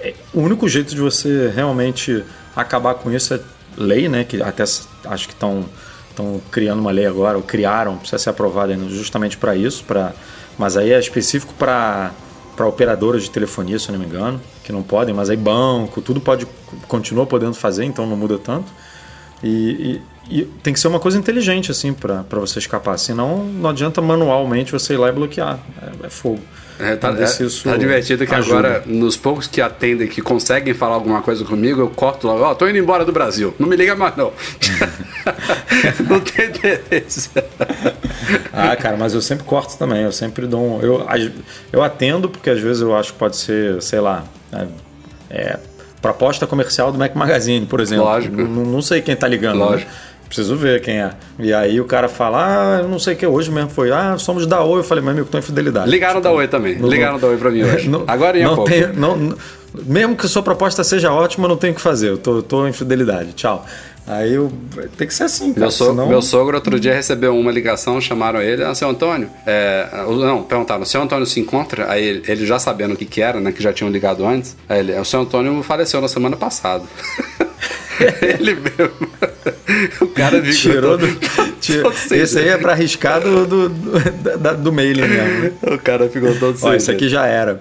é- o único jeito de você realmente acabar com isso é lei, né? Que até acho que estão estão criando uma lei agora, ou criaram, precisa ser aprovada ainda justamente para isso, pra, mas aí é específico para para operadoras de telefonia, se eu não me engano, que não podem, mas aí banco, tudo pode continua podendo fazer, então não muda tanto. E, e- e tem que ser uma coisa inteligente, assim, para você escapar. Senão, não adianta manualmente você ir lá e bloquear. É, é fogo. É, tá, é- tá divertido que ajuda. agora, nos poucos que atendem, que conseguem falar alguma coisa comigo, eu corto logo, ó, tô indo embora do Brasil. Não me liga mais, não. [LAUGHS] não tem interesse. Ah, cara, mas eu sempre corto também. Eu sempre dou um. Eu, eu atendo, porque às vezes eu acho que pode ser, sei lá. é, é, proposta comercial do Mac Magazine, por exemplo. Lógico. Não, não sei quem tá ligando. né? Preciso ver quem é. E aí o cara fala, ah, eu não sei o que hoje mesmo foi. Ah, somos da Oi. Eu falei, meu amigo, tô em fidelidade. Ligaram da Oi também. Não- Ligaram da Oi pra mim hoje. [LAUGHS] Não- Agora ia não pouco. tenho- não- mesmo que a sua proposta seja ótima, não tenho o que fazer. Eu tô, tô em fidelidade. Tchau. Aí eu. Tem que ser assim, cara. Meu, so- senão- meu sogro outro dia recebeu uma ligação, chamaram ele, ah, seu Antônio, é, não, perguntaram, o seu Antônio se encontra? Aí ele, ele já sabendo o que que era, né, que já tinham ligado antes, aí ele, o seu Antônio faleceu na semana passada. [LAUGHS] [LAUGHS] ele mesmo. o cara ficou Tirou do. todo- [LAUGHS] tira- esse aí é pra arriscar do, do, do, do mailing mesmo. O cara ficou todo Ó, sem esse aqui já era.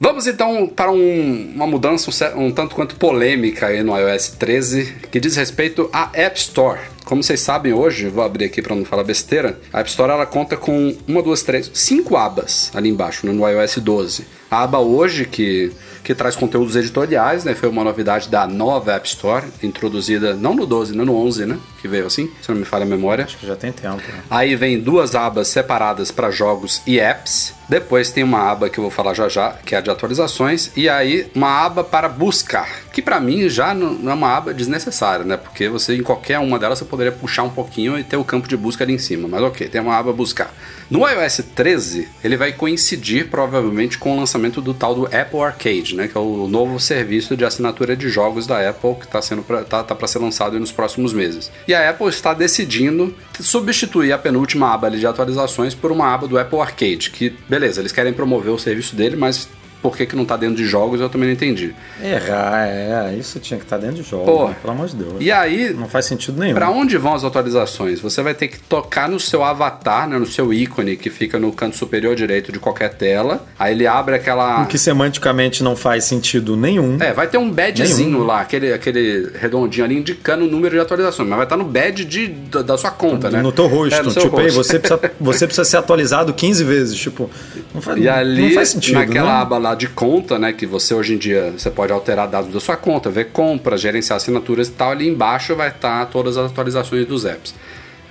Vamos então para um- uma mudança um, um tanto quanto polêmica aí no iOS 13, que diz respeito à App Store. Como vocês sabem hoje, vou abrir aqui para não falar besteira, a App Store ela conta com uma, duas, três, cinco abas ali embaixo né, no iOS 12. A aba hoje que que traz conteúdos editoriais, né? Foi uma novidade da nova App Store, introduzida não no 12, não no 11, né? Que veio assim, se não me falha a memória. Acho que já tem tempo. né? Aí vem duas abas separadas para jogos e apps. Depois tem uma aba que eu vou falar já já, que é a de atualizações. E aí uma aba para buscar, que para mim já não é uma aba desnecessária, né? Porque você em qualquer uma delas você poderia puxar um pouquinho e ter o campo de busca ali em cima. Mas ok, tem uma aba buscar. No iOS 13, ele vai coincidir provavelmente com o lançamento do tal do Apple Arcade, né? Que é o novo serviço de assinatura de jogos da Apple que está sendo tá, tá para ser lançado nos próximos meses. E a Apple está decidindo substituir a penúltima aba de atualizações por uma aba do Apple Arcade, que beleza, eles querem promover o serviço dele, mas por que, que não tá dentro de jogos eu também não entendi. Errar, é. Isso tinha que estar dentro de jogo. Porra. né? Pelo amor de Deus. E aí, Não faz sentido nenhum. Pra onde vão as atualizações? Você vai ter que tocar no seu avatar, né, no seu ícone que fica no canto superior direito de qualquer tela. Aí ele abre aquela. O que semanticamente não faz sentido nenhum. É, vai ter um badgezinho Nenhum. lá, aquele, aquele redondinho ali indicando o número de atualizações, mas vai estar no badge de, da, da sua conta, né? No teu rosto. É, no tipo, aí você precisa, [LAUGHS] você precisa ser atualizado 15 vezes. Tipo, não faz, E ali, não faz sentido. naquela né? aba lá de conta, né, que você hoje em dia você pode alterar dados da sua conta, ver compras, gerenciar assinaturas e tal, ali embaixo vai estar todas as atualizações dos apps.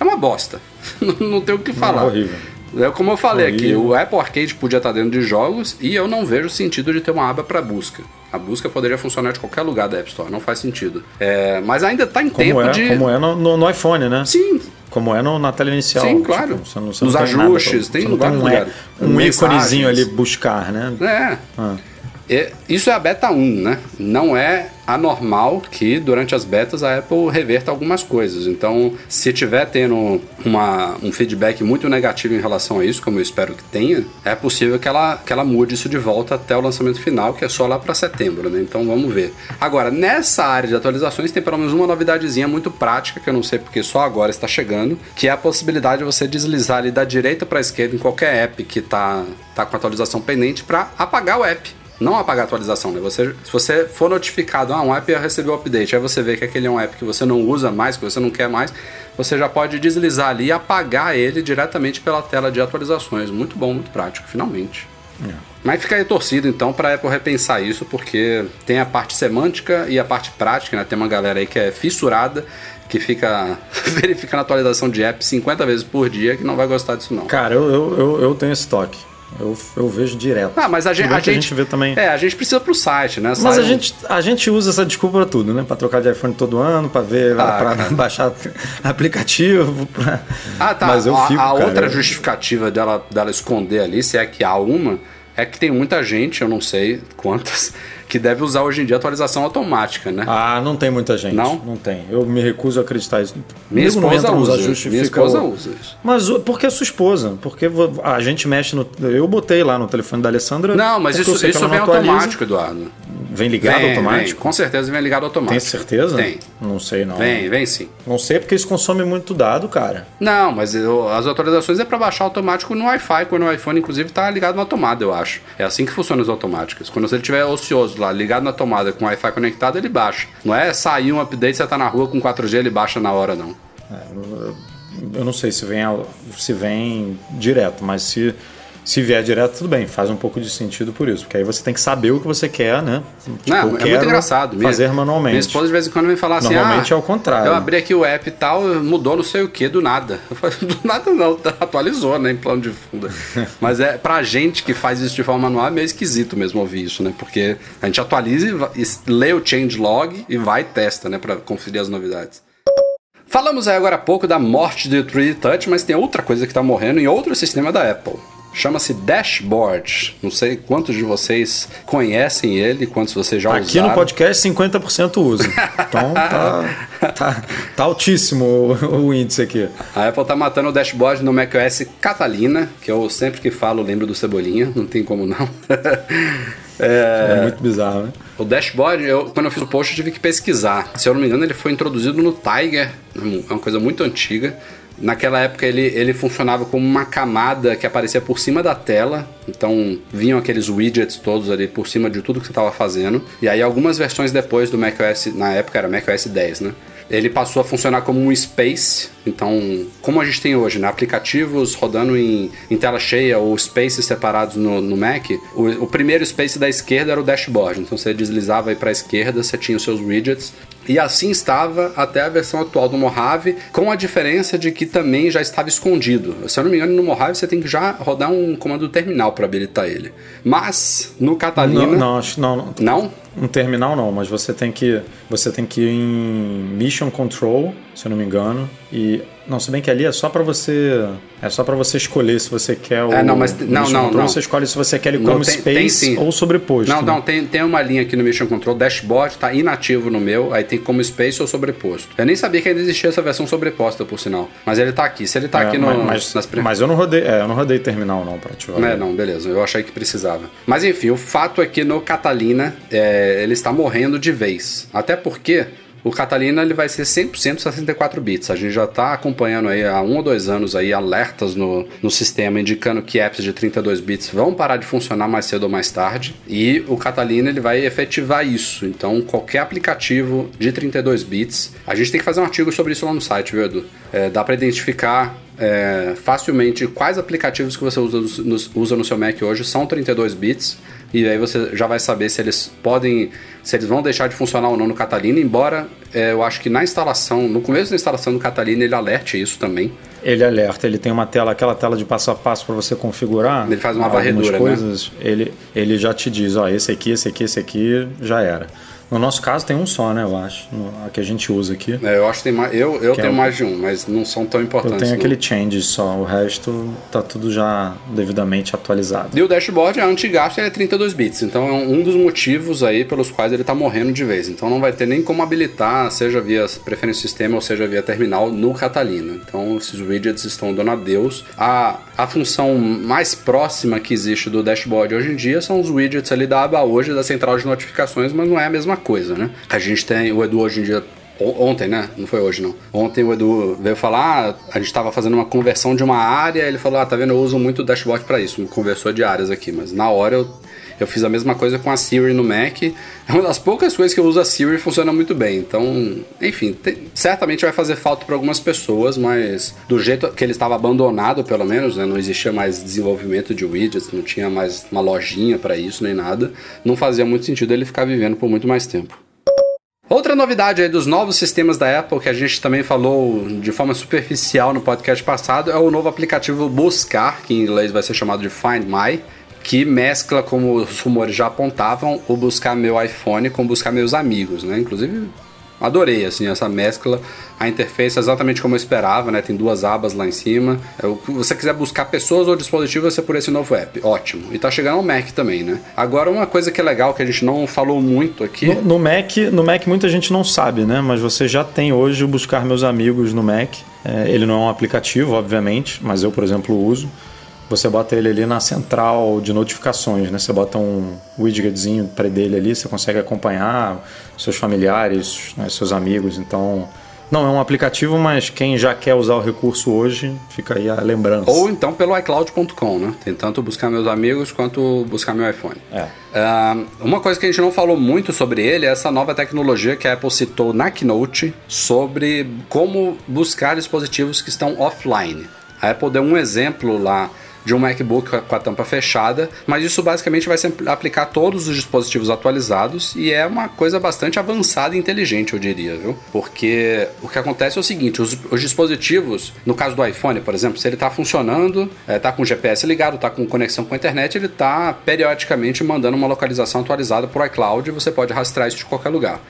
É uma bosta. [LAUGHS] não, tem o que falar. é horrível. É como eu falei aqui, o Apple Arcade podia estar dentro de jogos e eu não vejo sentido de ter uma aba para busca. A busca poderia funcionar de qualquer lugar da App Store, não faz sentido. É, mas ainda está em Como tempo é, de. como é no, no- no iPhone, né? Sim, Como é no- na tela inicial. Sim, claro. você não, você Nos tem nada ajustes, tem você não vários um, lugares. um Mensagens. íconezinho ali buscar, né? É. Ah. É, Isso é a beta 1, né? Não é anormal que durante as betas a Apple reverta algumas coisas. Então, se tiver tendo uma, um feedback muito negativo em relação a isso, como eu espero que tenha, é possível que ela, que ela mude isso de volta até o lançamento final, que é só lá para setembro, né? Então vamos ver. Agora, nessa área de atualizações, tem pelo menos uma novidadezinha muito prática, que eu não sei porque só agora está chegando, que é a possibilidade de você deslizar ali da direita para a esquerda em qualquer app que tá, tá com atualização pendente para apagar o app. Não apagar a atualização, né? Você, se você for notificado, ah, um app recebeu update, aí você vê que aquele é um app que você não usa mais, que você não quer mais, você já pode deslizar ali e apagar ele diretamente pela tela de atualizações. Muito bom, muito prático, finalmente. É. Mas fica aí torcido então para a Apple repensar isso, porque tem a parte semântica e a parte prática, né? Tem uma galera aí que é fissurada que fica [LAUGHS] verificando a atualização de app 50 vezes por dia que não vai gostar disso não. Cara, eu, eu, eu, eu tenho estoque. Eu, eu vejo direto. Ah, mas a gente, a gente, a gente vê também. É, a gente precisa pro site, né? Mas a, gente, a gente usa essa desculpa pra tudo, né? Pra trocar de iPhone todo ano, pra ver, ah, pra [LAUGHS] baixar aplicativo. Pra... Ah, tá. Mas eu fico, a, a cara, outra eu... justificativa dela, dela esconder ali, se é que há uma, é que tem muita gente, eu não sei quantas, que deve usar hoje em dia atualização automática, né? Ah, não tem muita gente. Não? Não tem. Eu me recuso a acreditar isso. Minha Mesmo esposa usa. Ajustes, Minha esposa o... usa isso. Mas porque é sua esposa. Porque a gente mexe no... Eu botei lá no telefone da Alessandra... Não, mas isso, isso vem automático, Eduardo. Vem ligado vem, automático? Vem. Com certeza vem ligado automático. Tem certeza? Tem. Não sei não. Vem, vem sim. Não sei porque isso consome muito dado, cara. Não, mas eu, as atualizações é para baixar automático no Wi-Fi, quando o iPhone inclusive tá ligado na tomada, eu acho. É assim que funcionam as automáticas. Quando você estiver ocioso lá, ligado na tomada com o Wi-Fi conectado, ele baixa. Não é sair um update, você tá na rua com 4G, ele baixa na hora, não. É, eu não sei se vem, se vem direto, mas se se vier direto, tudo bem, faz um pouco de sentido por isso, porque aí você tem que saber o que você quer, né? Tipo, não, é muito engraçado. Fazer minha, manualmente. Minha esposa de vez em quando vem falar assim: Normalmente ah, é o contrário. Eu abri aqui o app e tal, mudou não sei o que do nada. Eu falei, do nada não, tá, atualizou, né, em plano de fundo. [LAUGHS] Mas é pra gente que faz isso de forma manual é meio esquisito mesmo ouvir isso, né? Porque a gente atualiza e, e lê o changelog e vai e testa, né, pra conferir as novidades. Falamos aí agora há pouco da morte do 3D Touch, mas tem outra coisa que está morrendo em outro sistema da Apple. Chama-se Dashboard. Não sei quantos de vocês conhecem ele, quantos vocês já Aqui usaram. no podcast 50% usa. Então [LAUGHS] tá, tá, tá altíssimo o, o, índice aqui. A Apple tá matando o Dashboard no macOS Catalina, que eu sempre que falo lembro do Cebolinha, não tem como não. [LAUGHS] É... é, muito bizarro, né? O dashboard, eu, quando eu fiz o post, eu tive que pesquisar. Se eu não me engano, ele foi introduzido no Tiger, é uma coisa muito antiga. Naquela época ele, ele funcionava como uma camada que aparecia por cima da tela, então vinham aqueles widgets todos ali por cima de tudo que você estava fazendo. E aí algumas versões depois do macOS, na época era macOS 10, né? Ele passou a funcionar como um space, então como a gente tem hoje, né? aplicativos rodando em, em tela cheia ou spaces separados no, no Mac, o, o, primeiro space da esquerda era o dashboard, então você deslizava para a esquerda, você tinha os seus widgets e assim estava até a versão atual do Mojave, com a diferença de que também já estava escondido. Se eu não me engano, no Mojave você tem que já rodar um comando terminal para habilitar ele. Mas no Catalina. Não, não, acho, não, não. Não? Um terminal não, mas você tem que você tem que ir em Mission Control, se eu não me engano, e não, se bem que ali é só para você é só para você escolher se você quer o é, não, mas não, Mission não, Control, não. você escolhe se você quer ele como tem, Space tem, ou sobreposto. Não, né? não, tem, tem uma linha aqui no Mission Control, dashboard está inativo no meu, aí tem como Space ou sobreposto. Eu nem sabia que ainda existia essa versão sobreposta, por sinal. Mas ele está aqui. Se ele está é, aqui no mas, nas... mas eu não rodei, é, eu não rodei terminal não para ativar. É, não, beleza. Eu achei que precisava. Mas enfim, o fato é que no Catalina é, ele está morrendo de vez. Até porque o Catalina ele vai ser 100% 64 bits. A gente já está acompanhando aí há um ou dois anos aí alertas no, no sistema indicando que apps de 32 bits vão parar de funcionar mais cedo ou mais tarde. E o Catalina ele vai efetivar isso. Então qualquer aplicativo de 32 bits, a gente tem que fazer um artigo sobre isso lá no site, viu Edu? É, dá para identificar é, facilmente quais aplicativos que você usa no, usa no seu Mac hoje são 32 bits e aí você já vai saber se eles podem, se eles vão deixar de funcionar ou não no Catalina, embora é, eu acho que na instalação, no começo da instalação do Catalina ele alerte isso também. Ele alerta, ele tem uma tela, aquela tela de passo a passo para você configurar. Ele faz uma varredura, né? coisas, né? Ele, ele já te diz, ó, esse aqui, esse aqui, esse aqui, já era. No nosso caso tem um só, né? Eu acho. A que a gente usa aqui. É, eu acho que tem mais. Eu, eu tenho é mais de um, mas não são tão importantes. Eu tenho aquele change só, o resto tá tudo já devidamente atualizado. E o dashboard, a anti-gasto, é 32 bits. Então é um dos motivos aí pelos quais ele tá morrendo de vez. Então não vai ter nem como habilitar, seja via preferência sistema ou seja via terminal, no Catalina. Então esses widgets estão dando adeus. A, a função mais próxima que existe do dashboard hoje em dia são os widgets ali da aba hoje da central de notificações, mas não é a mesma coisa, né? A gente tem o Edu hoje em dia Ontem, né? Não foi hoje, não. Ontem o Edu veio falar, a gente estava fazendo uma conversão de uma área, ele falou, ah, tá vendo, eu uso muito o dashboard para isso. Me conversou de áreas aqui, mas na hora eu, Eu fiz a mesma coisa com a Siri no Mac. É uma das poucas coisas que eu uso a Siri e funciona muito bem. Então, enfim, certamente vai fazer falta para algumas pessoas, mas do jeito que ele estava abandonado, pelo menos, né, não existia mais desenvolvimento de widgets, não tinha mais uma lojinha para isso nem nada, não fazia muito sentido ele ficar vivendo por muito mais tempo. Outra novidade aí dos novos sistemas da Apple que a gente também falou de forma superficial no podcast passado é o novo aplicativo Buscar, que em inglês vai ser chamado de Find My, que mescla, como os rumores já apontavam, o buscar meu iPhone com buscar meus amigos, né? Inclusive adorei assim essa mescla. A interface é exatamente como eu esperava né? Tem duas abas lá em cima. Se é, você quiser buscar pessoas ou dispositivos ser por esse novo app. Ótimo. E tá chegando ao Mac também né? Agora uma coisa que é legal que a gente não falou muito aqui. No, no Mac no Mac muita gente não sabe né? Mas você já tem hoje o buscar meus amigos no Mac. É, ele não é um aplicativo obviamente mas eu por exemplo uso você bota ele ali na central de notificações, né? Você bota um widgetzinho para dele ali, você consegue acompanhar seus familiares, né? seus amigos. Então, não é um aplicativo, mas quem já quer usar o recurso hoje, fica aí a lembrança. Ou então pelo iCloud.com, né? Tem tanto buscar meus amigos quanto buscar meu iPhone. É. Uh, uma coisa que a gente não falou muito sobre ele é essa nova tecnologia que a Apple citou na Keynote sobre como buscar dispositivos que estão offline. A Apple deu um exemplo lá de um MacBook com a tampa fechada, mas isso basicamente vai se aplicar a todos os dispositivos atualizados e é uma coisa bastante avançada e inteligente, eu diria, viu? Porque o que acontece é o seguinte: os, os dispositivos, no caso do iPhone, por exemplo, se ele está funcionando, está é, com o GPS ligado, está com conexão com a internet, ele está periodicamente mandando uma localização atualizada para o iCloud e você pode rastrear isso de qualquer lugar.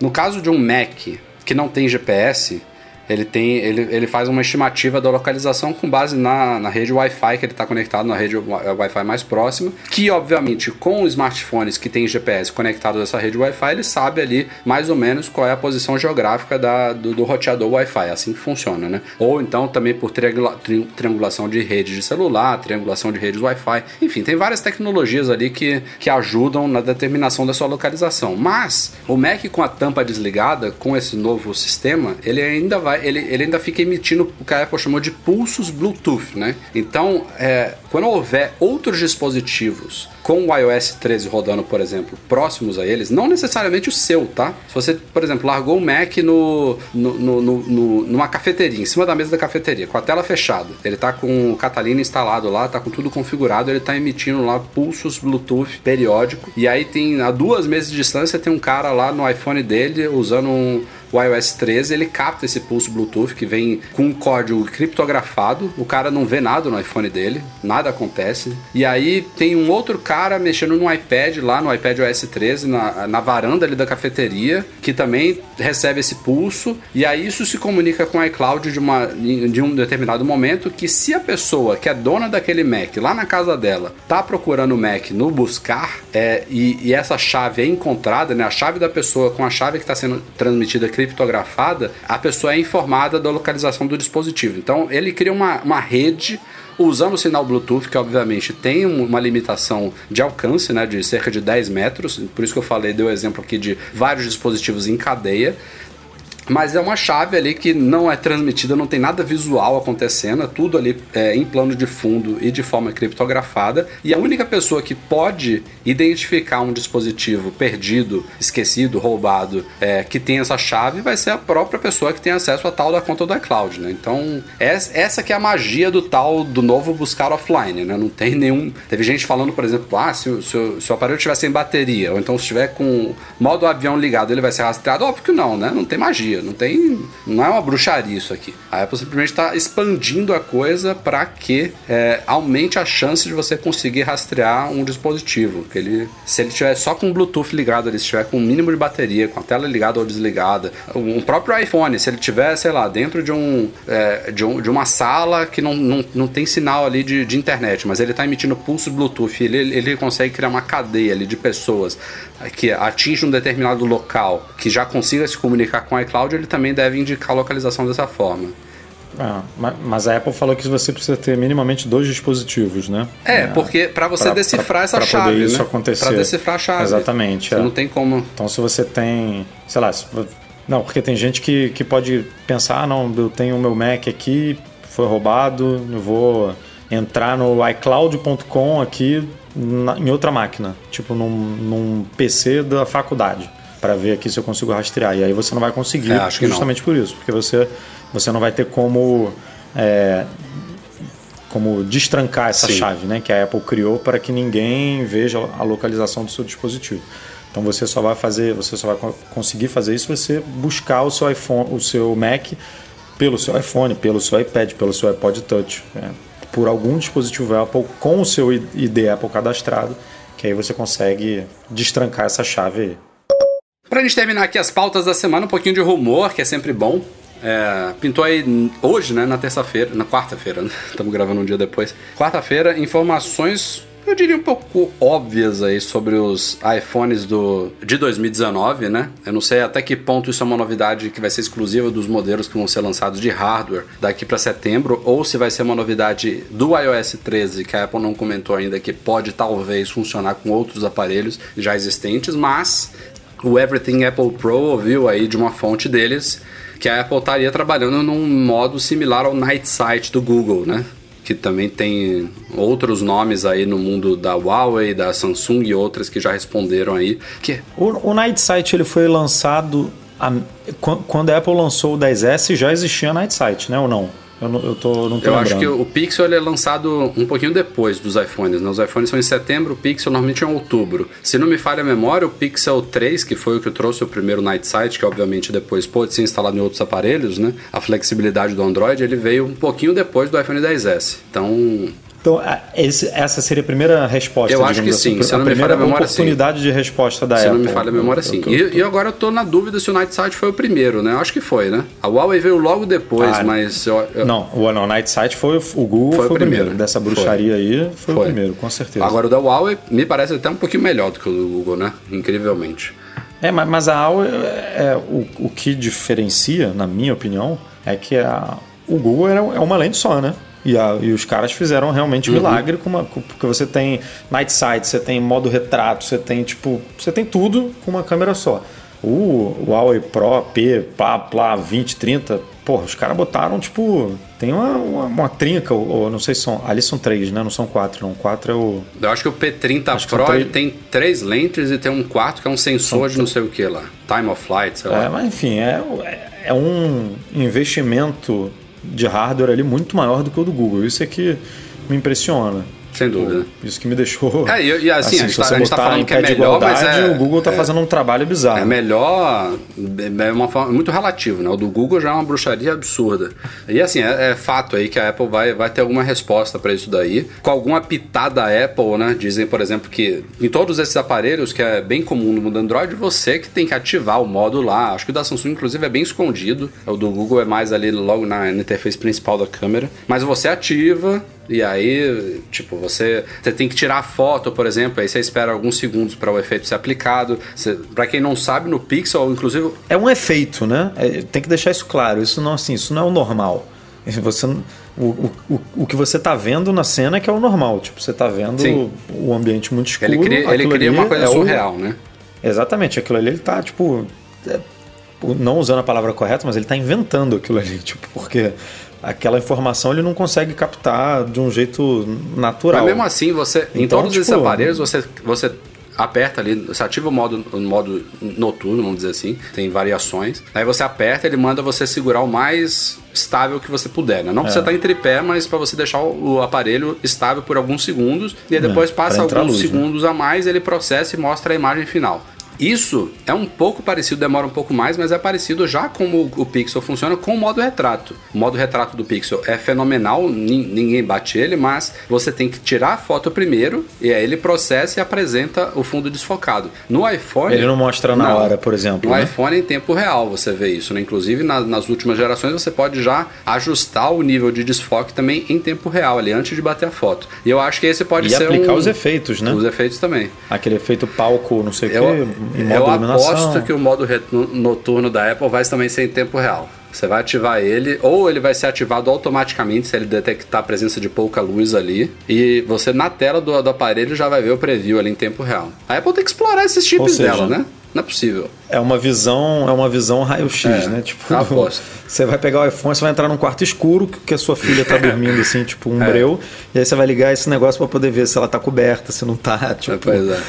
No caso de um Mac que não tem GPS, ele tem ele, ele faz uma estimativa da localização com base na, na rede Wi-Fi que ele está conectado na rede Wi-Fi mais próxima, que obviamente com smartphones que tem GPS conectado nessa rede Wi-Fi, ele sabe ali mais ou menos qual é a posição geográfica da, do, do roteador Wi-Fi, assim que funciona, né? Ou então também por triangula, tri, triangulação de redes de celular, triangulação de redes Wi-Fi, enfim, tem várias tecnologias ali que, que ajudam na determinação da sua localização. Mas o Mac com a tampa desligada, com esse novo sistema, ele ainda vai ele, ele ainda fica emitindo o que a Apple chamou de pulsos Bluetooth, né? Então, é, quando houver outros dispositivos com o iOS 13 rodando, por exemplo, próximos a eles, não necessariamente o seu, tá? Se você, por exemplo, largou o Mac no, no, no, no, numa cafeteria, em cima da mesa da cafeteria, com a tela fechada, ele tá com o Catalina instalado lá, tá com tudo configurado, ele tá emitindo lá pulsos Bluetooth periódico, e aí tem a duas meses de distância, tem um cara lá no iPhone dele usando um, o iOS 13 ele capta esse pulso Bluetooth que vem com um código criptografado. O cara não vê nada no iPhone dele, nada acontece. E aí tem um outro cara mexendo no iPad lá no iPad OS 13 na, na varanda ali da cafeteria que também recebe esse pulso. E aí isso se comunica com o iCloud de, uma, de um determinado momento que se a pessoa que é dona daquele Mac lá na casa dela tá procurando o Mac no buscar é, e, e essa chave é encontrada, né? A chave da pessoa com a chave que está sendo transmitida criptografada, a pessoa é informada da localização do dispositivo. Então ele cria uma, uma rede usando o sinal Bluetooth, que obviamente tem uma limitação de alcance, né, de cerca de 10 metros, por isso que eu falei, deu exemplo aqui de vários dispositivos em cadeia, mas é uma chave ali que não é transmitida, não tem nada visual acontecendo, é tudo ali é, em plano de fundo e de forma criptografada. E a única pessoa que pode identificar um dispositivo perdido, esquecido, roubado, é, que tem essa chave, vai ser a própria pessoa que tem acesso à tal da conta do iCloud, né? Então, essa que é a magia do tal do novo buscar offline, né? Não tem nenhum. Teve gente falando, por exemplo, ah, se, se, se o aparelho estiver sem bateria, ou então se estiver com modo avião ligado, ele vai ser rastreado. Óbvio que não, né? Não tem magia magia, não tem. Não é uma bruxaria isso aqui. A Apple simplesmente está expandindo a coisa para que é, aumente a chance de você conseguir rastrear um dispositivo. Que ele, se ele tiver só com o Bluetooth ligado, ele estiver com o um mínimo de bateria, com a tela ligada ou desligada, um próprio iPhone, se ele tiver, sei lá, dentro de um, é, de, um de uma sala que não, não, não tem sinal ali de, de internet, mas ele está emitindo pulso Bluetooth, ele, ele consegue criar uma cadeia ali de pessoas que atinge um determinado local que já consiga se comunicar com o iCloud, ele também deve indicar a localização dessa forma. Ah, mas a Apple falou que você precisa ter minimamente dois dispositivos, né? É, é porque para você pra, decifrar pra, essa pra chave, poder isso né? acontecer. Para decifrar a chave. Exatamente. Você é. não tem como. Então, se você tem, sei lá, não, porque tem gente que, que pode pensar, ah, não, eu tenho o meu Mac aqui, foi roubado, eu vou entrar no iCloud.com aqui na, em outra máquina, tipo num, num PC da faculdade, para ver aqui se eu consigo rastrear. E aí você não vai conseguir, É, justamente por isso, porque você, você não vai ter como. é, como destrancar essa Sim. chave, né, que a Apple criou para que ninguém veja a localização do seu dispositivo. Então você só vai fazer, você só vai co- conseguir fazer isso se você buscar o seu iPhone, o seu Mac pelo seu iPhone, pelo seu iPad, pelo seu iPod Touch, né? por algum dispositivo Apple com o seu ID Apple cadastrado, que aí você consegue destrancar essa chave aí. Pra gente terminar aqui as pautas da semana, um pouquinho de rumor, que é sempre bom. É, pintou aí hoje, né, na terça-feira, na quarta-feira, né? [LAUGHS] Estamos gravando um dia depois. Quarta-feira, informações, eu diria um pouco óbvias aí sobre os iPhones do, de 2019, né? Eu não sei até que ponto isso é uma novidade que vai ser exclusiva dos modelos que vão ser lançados de hardware daqui para setembro, ou se vai ser uma novidade do iOS 13, que a Apple não comentou ainda, que pode talvez funcionar com outros aparelhos já existentes, mas o Everything Apple Pro ouviu aí de uma fonte deles que a Apple estaria trabalhando num modo similar ao Night Sight do Google, né? Que também tem outros nomes aí no mundo da Huawei, da Samsung e outras que já responderam aí. Que O, o Night Sight ele foi lançado a- quan- quando a Apple lançou o 10S já existia Night Sight, né ou não? Eu não, eu tô, não tô eu lembrando. acho que o Pixel é lançado um pouquinho depois dos iPhones. Né? Os iPhones são em setembro, o Pixel normalmente é em outubro. Se não me falha a memória, o Pixel 3, que foi o que trouxe o primeiro Night Sight, que obviamente depois pôde ser instalado em outros aparelhos, né? A flexibilidade do Android, ele veio um pouquinho depois do iPhone 10S. Então, Então, esse- essa seria a primeira resposta. Eu acho que sim, assim, se não a me primeira a memória, sim. oportunidade de resposta da se Apple. não me falha a memória, sim. Eu tô- E, e agora eu tô na dúvida se o Night Sight foi o primeiro, né? Eu acho que foi, né? A Huawei veio logo depois, Ah, mas eu, Não, o não, Night Sight foi o Google, Foi foi, o primeiro. primeiro. Dessa Foi. bruxaria aí, foi, Foi. o primeiro, com certeza. Agora o da Huawei me parece até um pouquinho melhor do que o do Google, né? Incrivelmente. É, mas, mas a Huawei, é, é, o, o que diferencia, na minha opinião, é que a, o Google era, é uma lente só, né? E, a- e os caras fizeram realmente Uhum. milagre, com uma, com- porque você tem Night Sight, você tem modo retrato, você tem tipo, você tem tudo com uma câmera só. O Huawei Pro P, pá, plá, 20, 30, porra, os caras botaram tipo, tem uma, uma, uma trinca, ou, ou não sei se são, ali são três, né? Não são quatro, não. Quatro é o Eu acho que o P30 Acho Pro são três- tem três lentes e tem um quarto que é um sensor de não sei o que lá. Time of Flight, sei lá. É, mas enfim, é, é um investimento de hardware ali muito maior do que o do Google. Isso é que me impressiona. Sem dúvida. Isso que me deixou. [LAUGHS] É, e- e assim, a gente tá- a gente tá falando que é melhor, mas é- o Google tá é- fazendo um trabalho bizarro. É melhor, é uma forma muito relativo, né? O do Google já é uma bruxaria absurda. E assim, é, é fato aí que a Apple vai, vai ter alguma resposta para isso daí. Com alguma pitada Apple, né? Dizem, por exemplo, que em todos esses aparelhos, que é bem comum no mundo Android, você que tem que ativar o modo lá. Acho que o da Samsung, inclusive, é bem escondido. O do Google é mais ali logo na interface principal da câmera. Mas você ativa. E aí, tipo, você, você tem que tirar a foto, por exemplo, aí você espera alguns segundos para o efeito ser aplicado. Para quem não sabe, no Pixel, inclusive, É um efeito, né? É, tem que deixar isso claro. Isso não, assim, isso não é o normal. Você, o, o, o, o que você tá vendo na cena é que é o normal. Tipo, você tá vendo Sim. o, o ambiente muito escuro. ele cria, ele cria uma coisa é o- surreal, né? Exatamente, aquilo ali ele tá, tipo. é, não usando a palavra correta, mas ele tá inventando aquilo ali, [LAUGHS] tipo, porque aquela informação ele não consegue captar de um jeito natural. Mas mesmo assim, você, em Então, todos esses tipo, aparelhos, você, você aperta ali, você ativa o modo, o modo noturno, vamos dizer assim, tem variações. Aí você aperta, ele manda você segurar o mais estável que você puder, né? Não É. precisa estar em tripé, mas para você deixar o aparelho estável por alguns segundos e aí depois É, passa alguns luz, né? segundos a mais, ele processa e mostra a imagem final. Isso é um pouco parecido, demora um pouco mais, mas é parecido já como o Pixel funciona com o modo retrato. O modo retrato do Pixel é fenomenal, nin- ninguém bate ele, mas você tem que tirar a foto primeiro e aí ele processa e apresenta o fundo desfocado. No iPhone. Ele não mostra na hora, por exemplo, No né? iPhone em tempo real você vê isso, né? Inclusive na- nas últimas gerações você pode já ajustar o nível de desfoque também em tempo real, ali antes de bater a foto. E eu acho que esse pode E ser aplicar um- os efeitos, né? Os efeitos também. Aquele efeito palco, não sei o Eu, quê, eu aposto que o modo noturno da Apple vai também ser em tempo real. Você vai ativar ele, ou ele vai ser ativado automaticamente se ele detectar a presença de pouca luz ali. E você na tela do, do aparelho já vai ver o preview ali em tempo real. A Apple tem que explorar esses chips seja, dela, né? Não é possível. É uma visão, é uma visão raio-x, É, né? Tipo, aposto. [LAUGHS] você vai pegar o iPhone, você vai entrar num quarto escuro que a sua filha tá [LAUGHS] dormindo assim, tipo um É. breu, e aí você vai ligar esse negócio para poder ver se ela tá coberta, se não tá, [LAUGHS] tipo. pois é.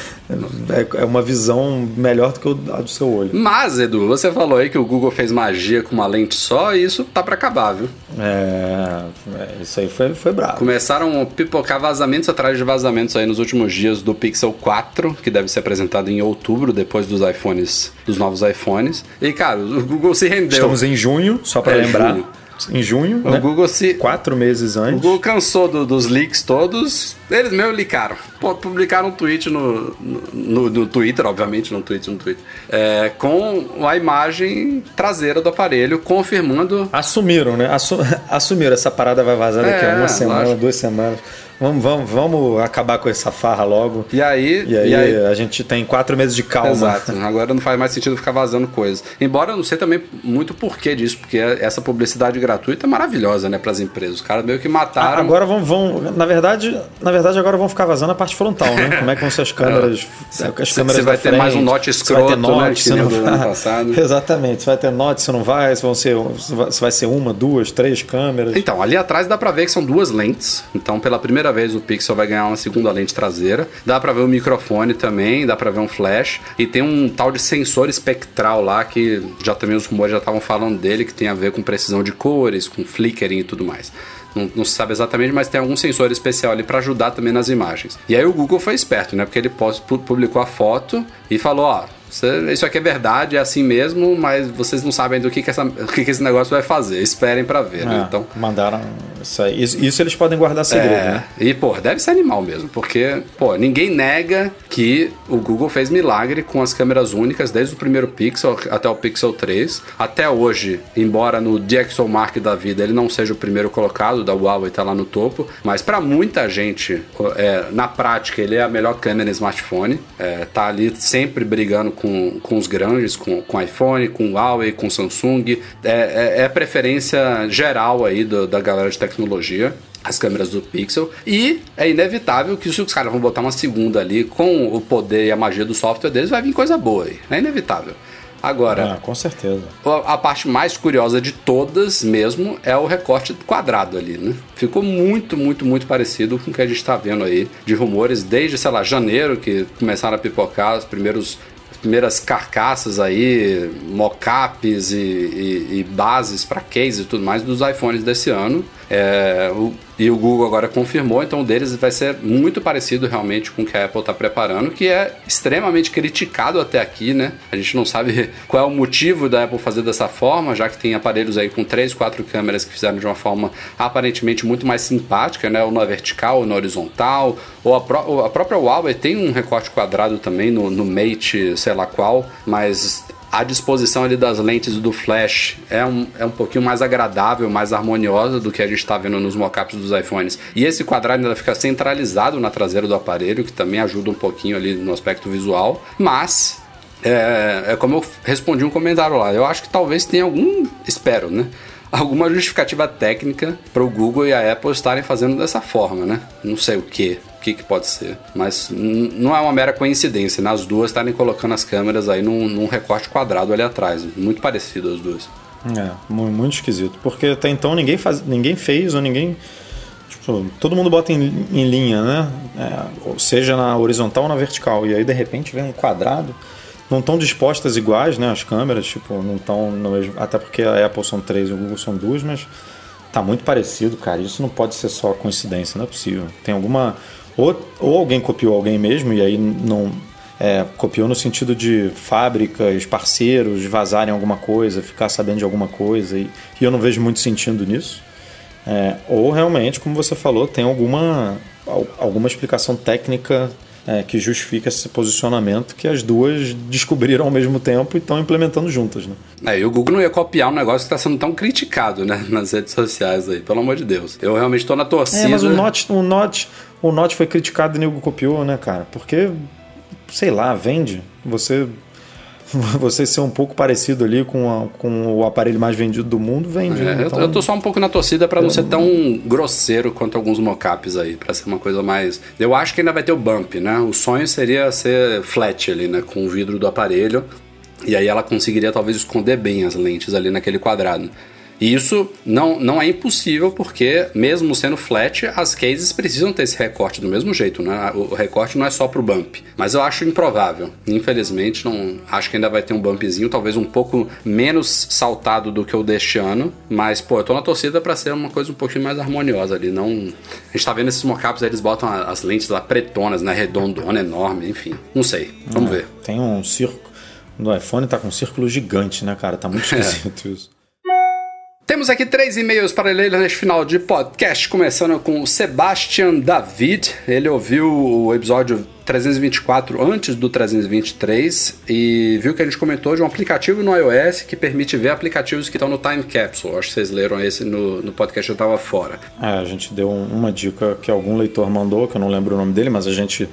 é. é uma visão melhor do que o- a do seu olho. Mas, Edu, você falou aí que o Google fez magia com uma lente só e isso tá pra acabar, viu? É, é, isso aí foi, foi bravo. Começaram a pipocar vazamentos atrás de vazamentos aí nos últimos dias do Pixel 4, que deve ser apresentado em outubro, depois dos iPhones, dos novos iPhones. E, cara, o Google se rendeu. Estamos em junho, só para É, lembrar. junho. Em junho, O né? Google se. quatro meses O antes. Google cansou do- dos leaks todos, eles mesmo licaram. Publicaram um tweet no, no, no Twitter, obviamente, não tweet no Twitter, é, com a imagem traseira do aparelho, confirmando Assumiram, né? Assu- [LAUGHS] assumiram. Essa parada vai vazar daqui a É, uma semana, lógico. duas semanas. Vamos, vamos, vamos acabar com essa farra logo. E aí, E aí, e aí a gente tem quatro meses de calma. Exato. Agora não faz mais sentido ficar vazando coisas. Embora eu não sei também muito porquê disso, porque essa publicidade gratuita é maravilhosa, né, para as empresas. Os caras meio que mataram. Agora vão, vão, na verdade, na verdade agora vão ficar vazando a parte frontal, né? [LAUGHS] Como é que vão ser as câmeras, Se- as câmeras se vai ter mais um note vai ter escroto, né, note, que se nem não o do ano vai. passado. [LAUGHS] Exatamente, se vai ter note, se não vai, se vão ser, se vai- se vai ser uma, duas, três câmeras. Então, ali atrás dá pra ver que são duas lentes. Então, pela primeira vez, o Pixel vai ganhar uma segunda lente traseira. Dá pra ver o microfone também, dá pra ver um flash. E tem um tal de sensor espectral lá que já também os rumores já estavam falando dele, que tem a ver com precisão de cores, com flickering e tudo mais. Não, não se sabe exatamente, mas tem algum sensor especial ali pra ajudar também nas imagens. E aí o Google foi esperto, né? Porque ele publicou a foto e falou, ó, Isso aqui é verdade, é assim mesmo, mas vocês não sabem do que, que, essa- que, que esse negócio vai fazer. Esperem pra ver, né? É, Então, mandaram isso aí. Isso, isso eles podem guardar segredo, é, né? e, pô, deve ser animal mesmo, porque, pô, ninguém nega que o Google fez milagre com as câmeras únicas, desde o primeiro Pixel até o Pixel 3. Até hoje, embora no DxOMark da vida ele não seja o primeiro colocado, da Huawei tá lá no topo, mas pra muita gente, é, na prática, ele é a melhor câmera em smartphone. É, tá ali sempre brigando com, com os grandes, com, com iPhone, com Huawei, com Samsung. É, é, é a preferência geral aí do- da galera de tecnologia as câmeras do Pixel e é inevitável que se os caras vão botar uma segunda ali com o poder e a magia do software deles vai vir coisa boa aí. É inevitável. Agora, Ah, com certeza. a a parte mais curiosa de todas mesmo é o recorte quadrado ali, né? Ficou muito, muito, muito parecido com o que a gente está vendo aí de rumores desde, sei lá, janeiro que começaram a pipocar os primeiros primeiras carcaças aí, mockups e, e, e bases para case e tudo mais dos iPhones desse ano. É, o- e o Google agora confirmou, então o deles vai ser muito parecido realmente com o que a Apple está preparando, que é extremamente criticado até aqui, né? A gente não sabe [LAUGHS] qual é o motivo da Apple fazer dessa forma, já que tem aparelhos aí com três, quatro câmeras que fizeram de uma forma aparentemente muito mais simpática, né? Ou na vertical, ou na horizontal, ou a, pró- a própria Huawei tem um recorte quadrado também no, no Mate, sei lá qual, mas a disposição ali das lentes do flash é um, é um pouquinho mais agradável, mais harmoniosa do que a gente está vendo nos mockups dos iPhones. E esse quadrado ainda fica centralizado na traseira do aparelho, que também ajuda um pouquinho ali no aspecto visual. Mas é, é como eu respondi um comentário lá. Eu acho que talvez tenha algum, espero, né? Alguma justificativa técnica para o Google e a Apple estarem fazendo dessa forma, né? Não sei o que, o que, que pode ser. Mas não é uma mera coincidência, né? As duas estarem colocando as câmeras aí num, num recorte quadrado ali atrás. Muito parecido as duas. É, mu- muito esquisito. Porque até então ninguém, faz, ninguém fez ou ninguém. Tipo, todo mundo bota em, em linha, né? É, ou seja na horizontal ou na vertical. E aí de repente vem um quadrado. Não estão dispostas iguais, né? As câmeras, tipo, não estão no mesmo. Até porque a Apple são três e o Google são duas, mas tá muito parecido, cara. Isso não pode ser só coincidência, não é possível. Tem alguma. Ou, ou alguém copiou alguém mesmo, e aí não. É, copiou no sentido de fábricas, parceiros vazarem alguma coisa, ficar sabendo de alguma coisa, e, e eu não vejo muito sentido nisso. É, ou realmente, como você falou, tem alguma, al- alguma explicação técnica é, que justifica esse posicionamento que as duas descobriram ao mesmo tempo e estão implementando juntas. Né? É, e o Google não ia copiar um negócio que está sendo tão criticado, né? [LAUGHS] Nas redes sociais aí, pelo amor de Deus. Eu realmente estou na torcida. É, mas o Note, o, Note, o Note foi criticado e nego copiou, né, cara? Porque, sei lá, vende. Você. [LAUGHS] você ser um pouco parecido ali com, a, com o aparelho mais vendido do mundo, vende. É, então... eu, tô só um pouco na torcida para não ser tão grosseiro quanto alguns mockups aí, para ser uma coisa mais. Eu acho que ainda vai ter o bump, né? O sonho seria ser flat ali, né? Com o vidro do aparelho. E aí ela conseguiria talvez esconder bem as lentes ali naquele quadrado. E isso não, não é impossível porque, mesmo sendo flat, as cases precisam ter esse recorte do mesmo jeito, né? O recorte não é só pro bump. Mas eu acho improvável. Infelizmente, não acho que ainda vai ter um bumpzinho, talvez um pouco menos saltado do que o deste ano. Mas, pô, eu tô na torcida para ser uma coisa um pouquinho mais harmoniosa ali. Não... A gente tá vendo esses mockups, eles botam as lentes lá pretonas, né? Redondona, enorme, enfim. Não sei. Vamos é, ver. Tem um círculo. No iPhone tá com um círculo gigante, né, cara? Tá muito [LAUGHS] esquisito é. isso. Temos aqui três e-mails para ler neste final de podcast, começando com o Sebastian David. Ele ouviu o episódio 324 antes do 323 e viu que a gente comentou de um aplicativo no iOS que permite ver aplicativos que estão no Time Capsule. Acho que vocês leram esse no, no podcast, eu estava fora. É, a gente deu uma dica que algum leitor mandou, que eu não lembro o nome dele, mas a gente,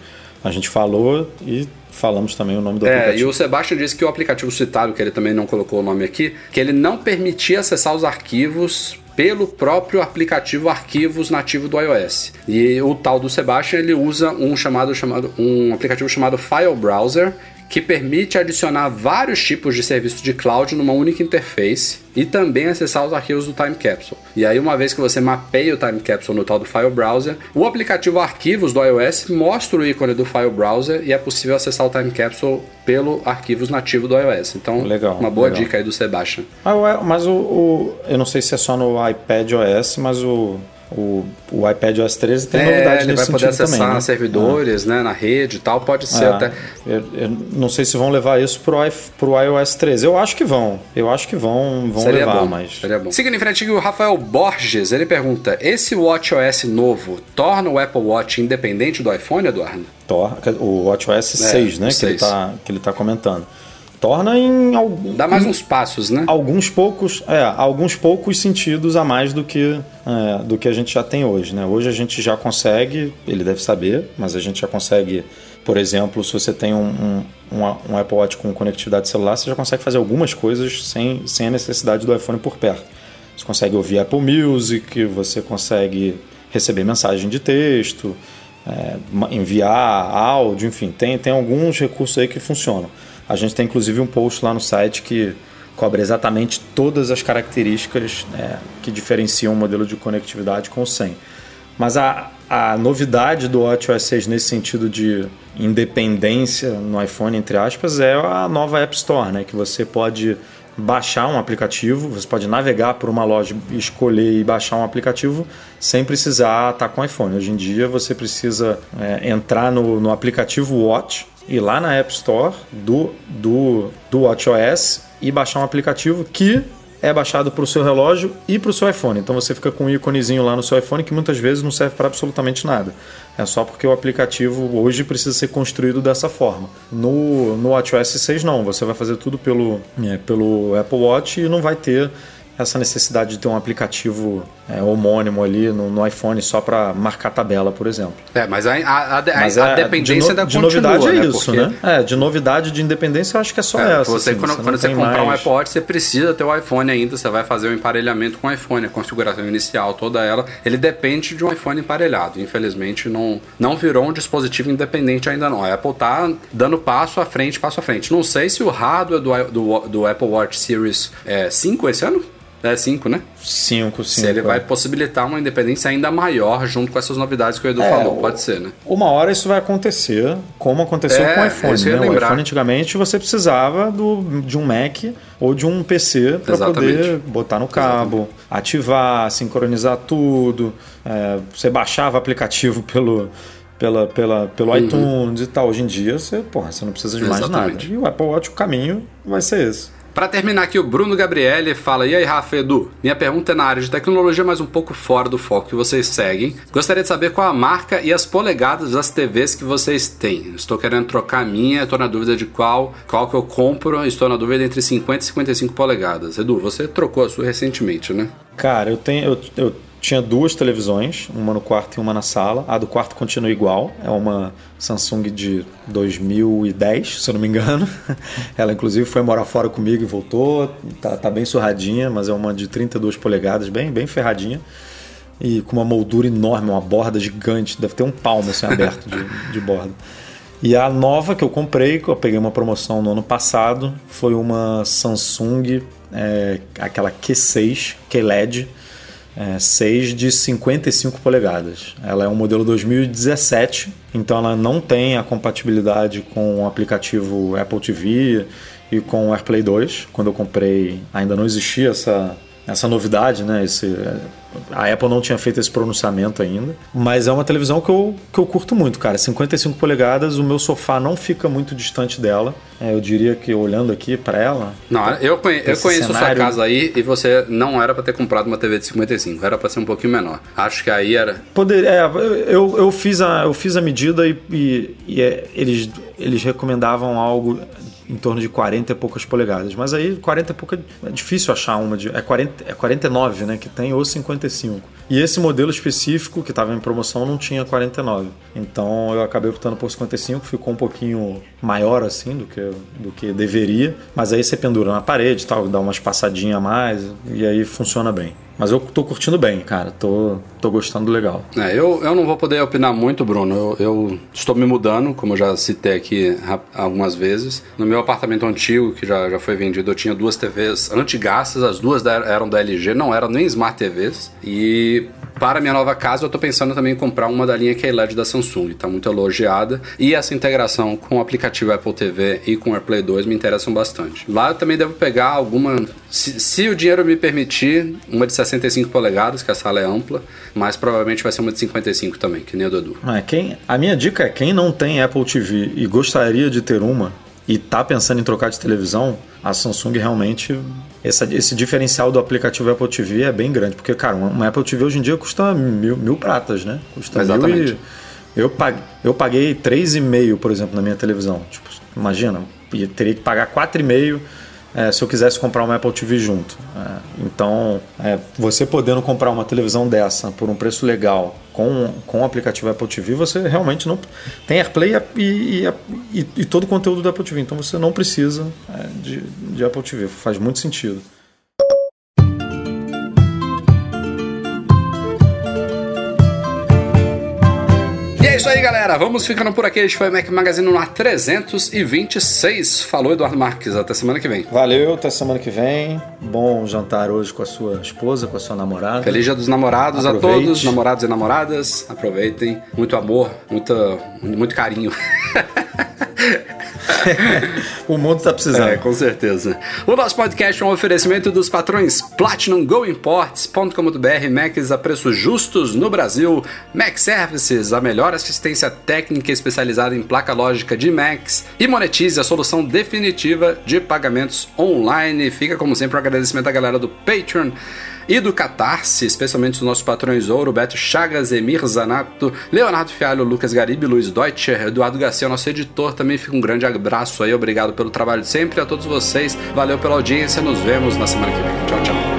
a gente falou e falamos também o nome do é, aplicativo. E o Sebastião disse que o aplicativo citado, que ele também não colocou o nome aqui, que ele não permitia acessar os arquivos pelo próprio aplicativo arquivos nativo do iOS. E o tal do Sebastian ele usa um chamado chamado um aplicativo chamado File Browser que permite adicionar vários tipos de serviços de cloud numa única interface e também acessar os arquivos do Time Capsule. E aí, uma vez que você mapeia o Time Capsule no tal do File Browser, o aplicativo Arquivos do iOS mostra o ícone do File Browser e é possível acessar o Time Capsule pelo arquivos nativo do iOS. Então, legal, uma boa legal. dica aí do Sebastian. Ah, mas o, o, eu não sei se é só no iPad OS, mas o o, o iPad OS 13 tem é, novidade ele vai poder acessar também, né? servidores, né, na rede e tal, pode ser é, até. Eu, eu, não sei se vão levar isso pro, pro iOS 13. Eu acho que vão. Eu acho que vão, vão Seria levar, bom. mas. Seria bom. Seguindo em frente, o Rafael Borges, ele pergunta: esse WatchOS novo torna o Apple Watch independente do iPhone, Eduardo? Torna, o WatchOS 6, é, né? 6. Que, ele tá, que ele tá comentando torna em algum, dá mais uns passos, né? Alguns poucos, é, alguns poucos sentidos a mais do que é, do que a gente já tem hoje, né? Hoje a gente já consegue, ele deve saber, mas a gente já consegue, por exemplo, se você tem um, um, um Apple Watch com conectividade celular, você já consegue fazer algumas coisas sem, sem a necessidade do iPhone por perto. Você consegue ouvir Apple Music, você consegue receber mensagem de texto, é, enviar áudio, enfim, tem, tem alguns recursos aí que funcionam. A gente tem inclusive um post lá no site que cobre exatamente todas as características é, que diferenciam o modelo de conectividade com o 100. Mas a, a novidade do WatchOS 6 nesse sentido de independência no iPhone, entre aspas, é a nova App Store, né? que você pode baixar um aplicativo, você pode navegar por uma loja, escolher e baixar um aplicativo sem precisar estar com o iPhone. Hoje em dia você precisa é, entrar no, no aplicativo Watch ir lá na App Store do, do, do WatchOS e baixar um aplicativo que é baixado para o seu relógio e para o seu iPhone. Então você fica com um íconezinho lá no seu iPhone que muitas vezes não serve para absolutamente nada. É só porque o aplicativo hoje precisa ser construído dessa forma. No, no WatchOS 6 não, você vai fazer tudo pelo, é, pelo Apple Watch e não vai ter essa necessidade de ter um aplicativo é, homônimo ali no, no iPhone só para marcar tabela, por exemplo. É, mas a, a, a, mas a é, dependência de no, da de novidade é né? isso, Porque... né? É, de novidade de independência eu acho que é só é, essa. Você, assim, quando você, quando você comprar mais... um Apple Watch, você precisa ter o iPhone ainda, você vai fazer o emparelhamento com o iPhone, a configuração inicial, toda ela, ele depende de um iPhone emparelhado. Infelizmente não, não virou um dispositivo independente ainda não. A Apple tá dando passo à frente, passo à frente. Não sei se o hardware do, do, do Apple Watch Series é 5 esse ano? É 5, né? 5, 5. Se ele é. vai possibilitar uma independência ainda maior junto com essas novidades que o Edu é, falou, pode ser, né? Uma hora isso vai acontecer, como aconteceu é, com o iPhone. Né? O iPhone antigamente você precisava do, de um Mac ou de um PC para poder botar no cabo, Exatamente. ativar, sincronizar tudo. É, você baixava aplicativo [LAUGHS] pelo pela, pela, pelo uhum. iTunes e tal. Hoje em dia, você, porra, você não precisa de Exatamente. mais nada. E o Apple Watch, o caminho vai ser esse. Para terminar aqui, o Bruno Gabriele fala: E aí, Rafa Edu? Minha pergunta é na área de tecnologia, mas um pouco fora do foco que vocês seguem. Gostaria de saber qual a marca e as polegadas das TVs que vocês têm. Estou querendo trocar a minha, estou na dúvida de qual, qual que eu compro. Estou na dúvida entre 50 e 55 polegadas. Edu, você trocou a sua recentemente, né? Cara, eu tenho. Eu, eu tinha duas televisões, uma no quarto e uma na sala. A do quarto continua igual, é uma Samsung de 2010, se eu não me engano. [LAUGHS] Ela inclusive foi morar fora comigo e voltou, tá, tá bem surradinha, mas é uma de 32 polegadas, bem, bem ferradinha e com uma moldura enorme, uma borda gigante, deve ter um palmo assim aberto de, [LAUGHS] de borda. E a nova que eu comprei, que eu peguei uma promoção no ano passado, foi uma Samsung, é, aquela Q6, QLED, é, 6 de 55 polegadas. Ela é um modelo 2017, então ela não tem a compatibilidade com o aplicativo Apple TV e com o AirPlay 2. Quando eu comprei, ainda não existia essa, essa novidade, né? Esse, a Apple não tinha feito esse pronunciamento ainda. Mas é uma televisão que eu, que eu curto muito, cara. 55 polegadas, o meu sofá não fica muito distante dela. É, eu diria que olhando aqui para ela. Não, eu, conhe eu conheço cenário... sua casa aí e você não era para ter comprado uma TV de 55, era para ser um pouquinho menor. Acho que aí era. Poder, é, eu, eu, fiz a, eu fiz a medida e, e, e é, eles, eles recomendavam algo em torno de 40 e poucas polegadas. Mas aí 40 e pouca é difícil achar uma de. É, 40, é 49, né? Que tem ou 55. E esse modelo específico que estava em promoção não tinha 49. Então eu acabei optando por 55, ficou um pouquinho maior assim do que, do que deveria. Mas aí você pendura na parede tal, dá uma espaçadinha a mais e aí funciona bem. Mas eu tô curtindo bem, cara. Tô, tô gostando legal. É, eu, eu não vou poder opinar muito, Bruno. Eu, eu, estou me mudando, como eu já citei aqui algumas vezes. No meu apartamento antigo, que já, já foi vendido, eu tinha duas TVs antigaças. As duas eram da LG, não eram nem Smart TVs. E para minha nova casa, eu estou pensando também em comprar uma da linha QLED da Samsung. Está muito elogiada. E essa integração com o aplicativo Apple TV e com o AirPlay 2 me interessam bastante. Lá eu também devo pegar alguma. Se, se o dinheiro me permitir, uma de 65 polegadas, que a sala é ampla, mas provavelmente vai ser uma de 55 também, que nem o Dudu. É, quem, a minha dica é: quem não tem Apple TV e gostaria de ter uma, e tá pensando em trocar de televisão, a Samsung realmente essa, esse diferencial do aplicativo Apple TV é bem grande, porque cara, uma, Apple TV hoje em dia custa mil, mil pratas, né? Custa Exatamente. Mil e, eu paguei, eu paguei 3,5, por exemplo, na minha televisão. Tipo, imagina, eu teria que pagar 4,5 é, se eu quisesse comprar uma Apple TV junto. É, então, é, você podendo comprar uma televisão dessa por um preço legal com, com o aplicativo Apple TV, você realmente não tem AirPlay e, e, e, e todo o conteúdo da Apple TV. Então você não precisa é, de, de Apple TV. Faz muito sentido. É isso aí, galera. Vamos ficando por aqui. Este foi o Mac Magazine no ar 326. Falou, Eduardo Marques. Até semana que vem. Valeu, até semana que vem. Bom jantar hoje com a sua esposa, com a sua namorada. Feliz dia dos namorados Aproveite. a todos, namorados e namoradas. Aproveitem. Muito amor, muito, muito carinho. [LAUGHS] [LAUGHS] o mundo está precisando. É, com certeza. O nosso podcast é um oferecimento dos patrões Platinum Go Imports.com.br, Macs a preços justos no Brasil, Mac Services, a melhor assistência técnica especializada em placa lógica de Macs e monetize a solução definitiva de pagamentos online. Fica como sempre o um agradecimento à galera do Patreon e do Catarse, especialmente os nossos patrões Ouro, Beto Chagas, Emir Zanato, Leonardo Fialho, Lucas Garibe, Luiz Deutscher, Eduardo Garcia, nosso editor. Também fica um grande abraço aí, obrigado pelo trabalho de sempre a todos vocês. Valeu pela audiência, nos vemos na semana que vem. Tchau, tchau.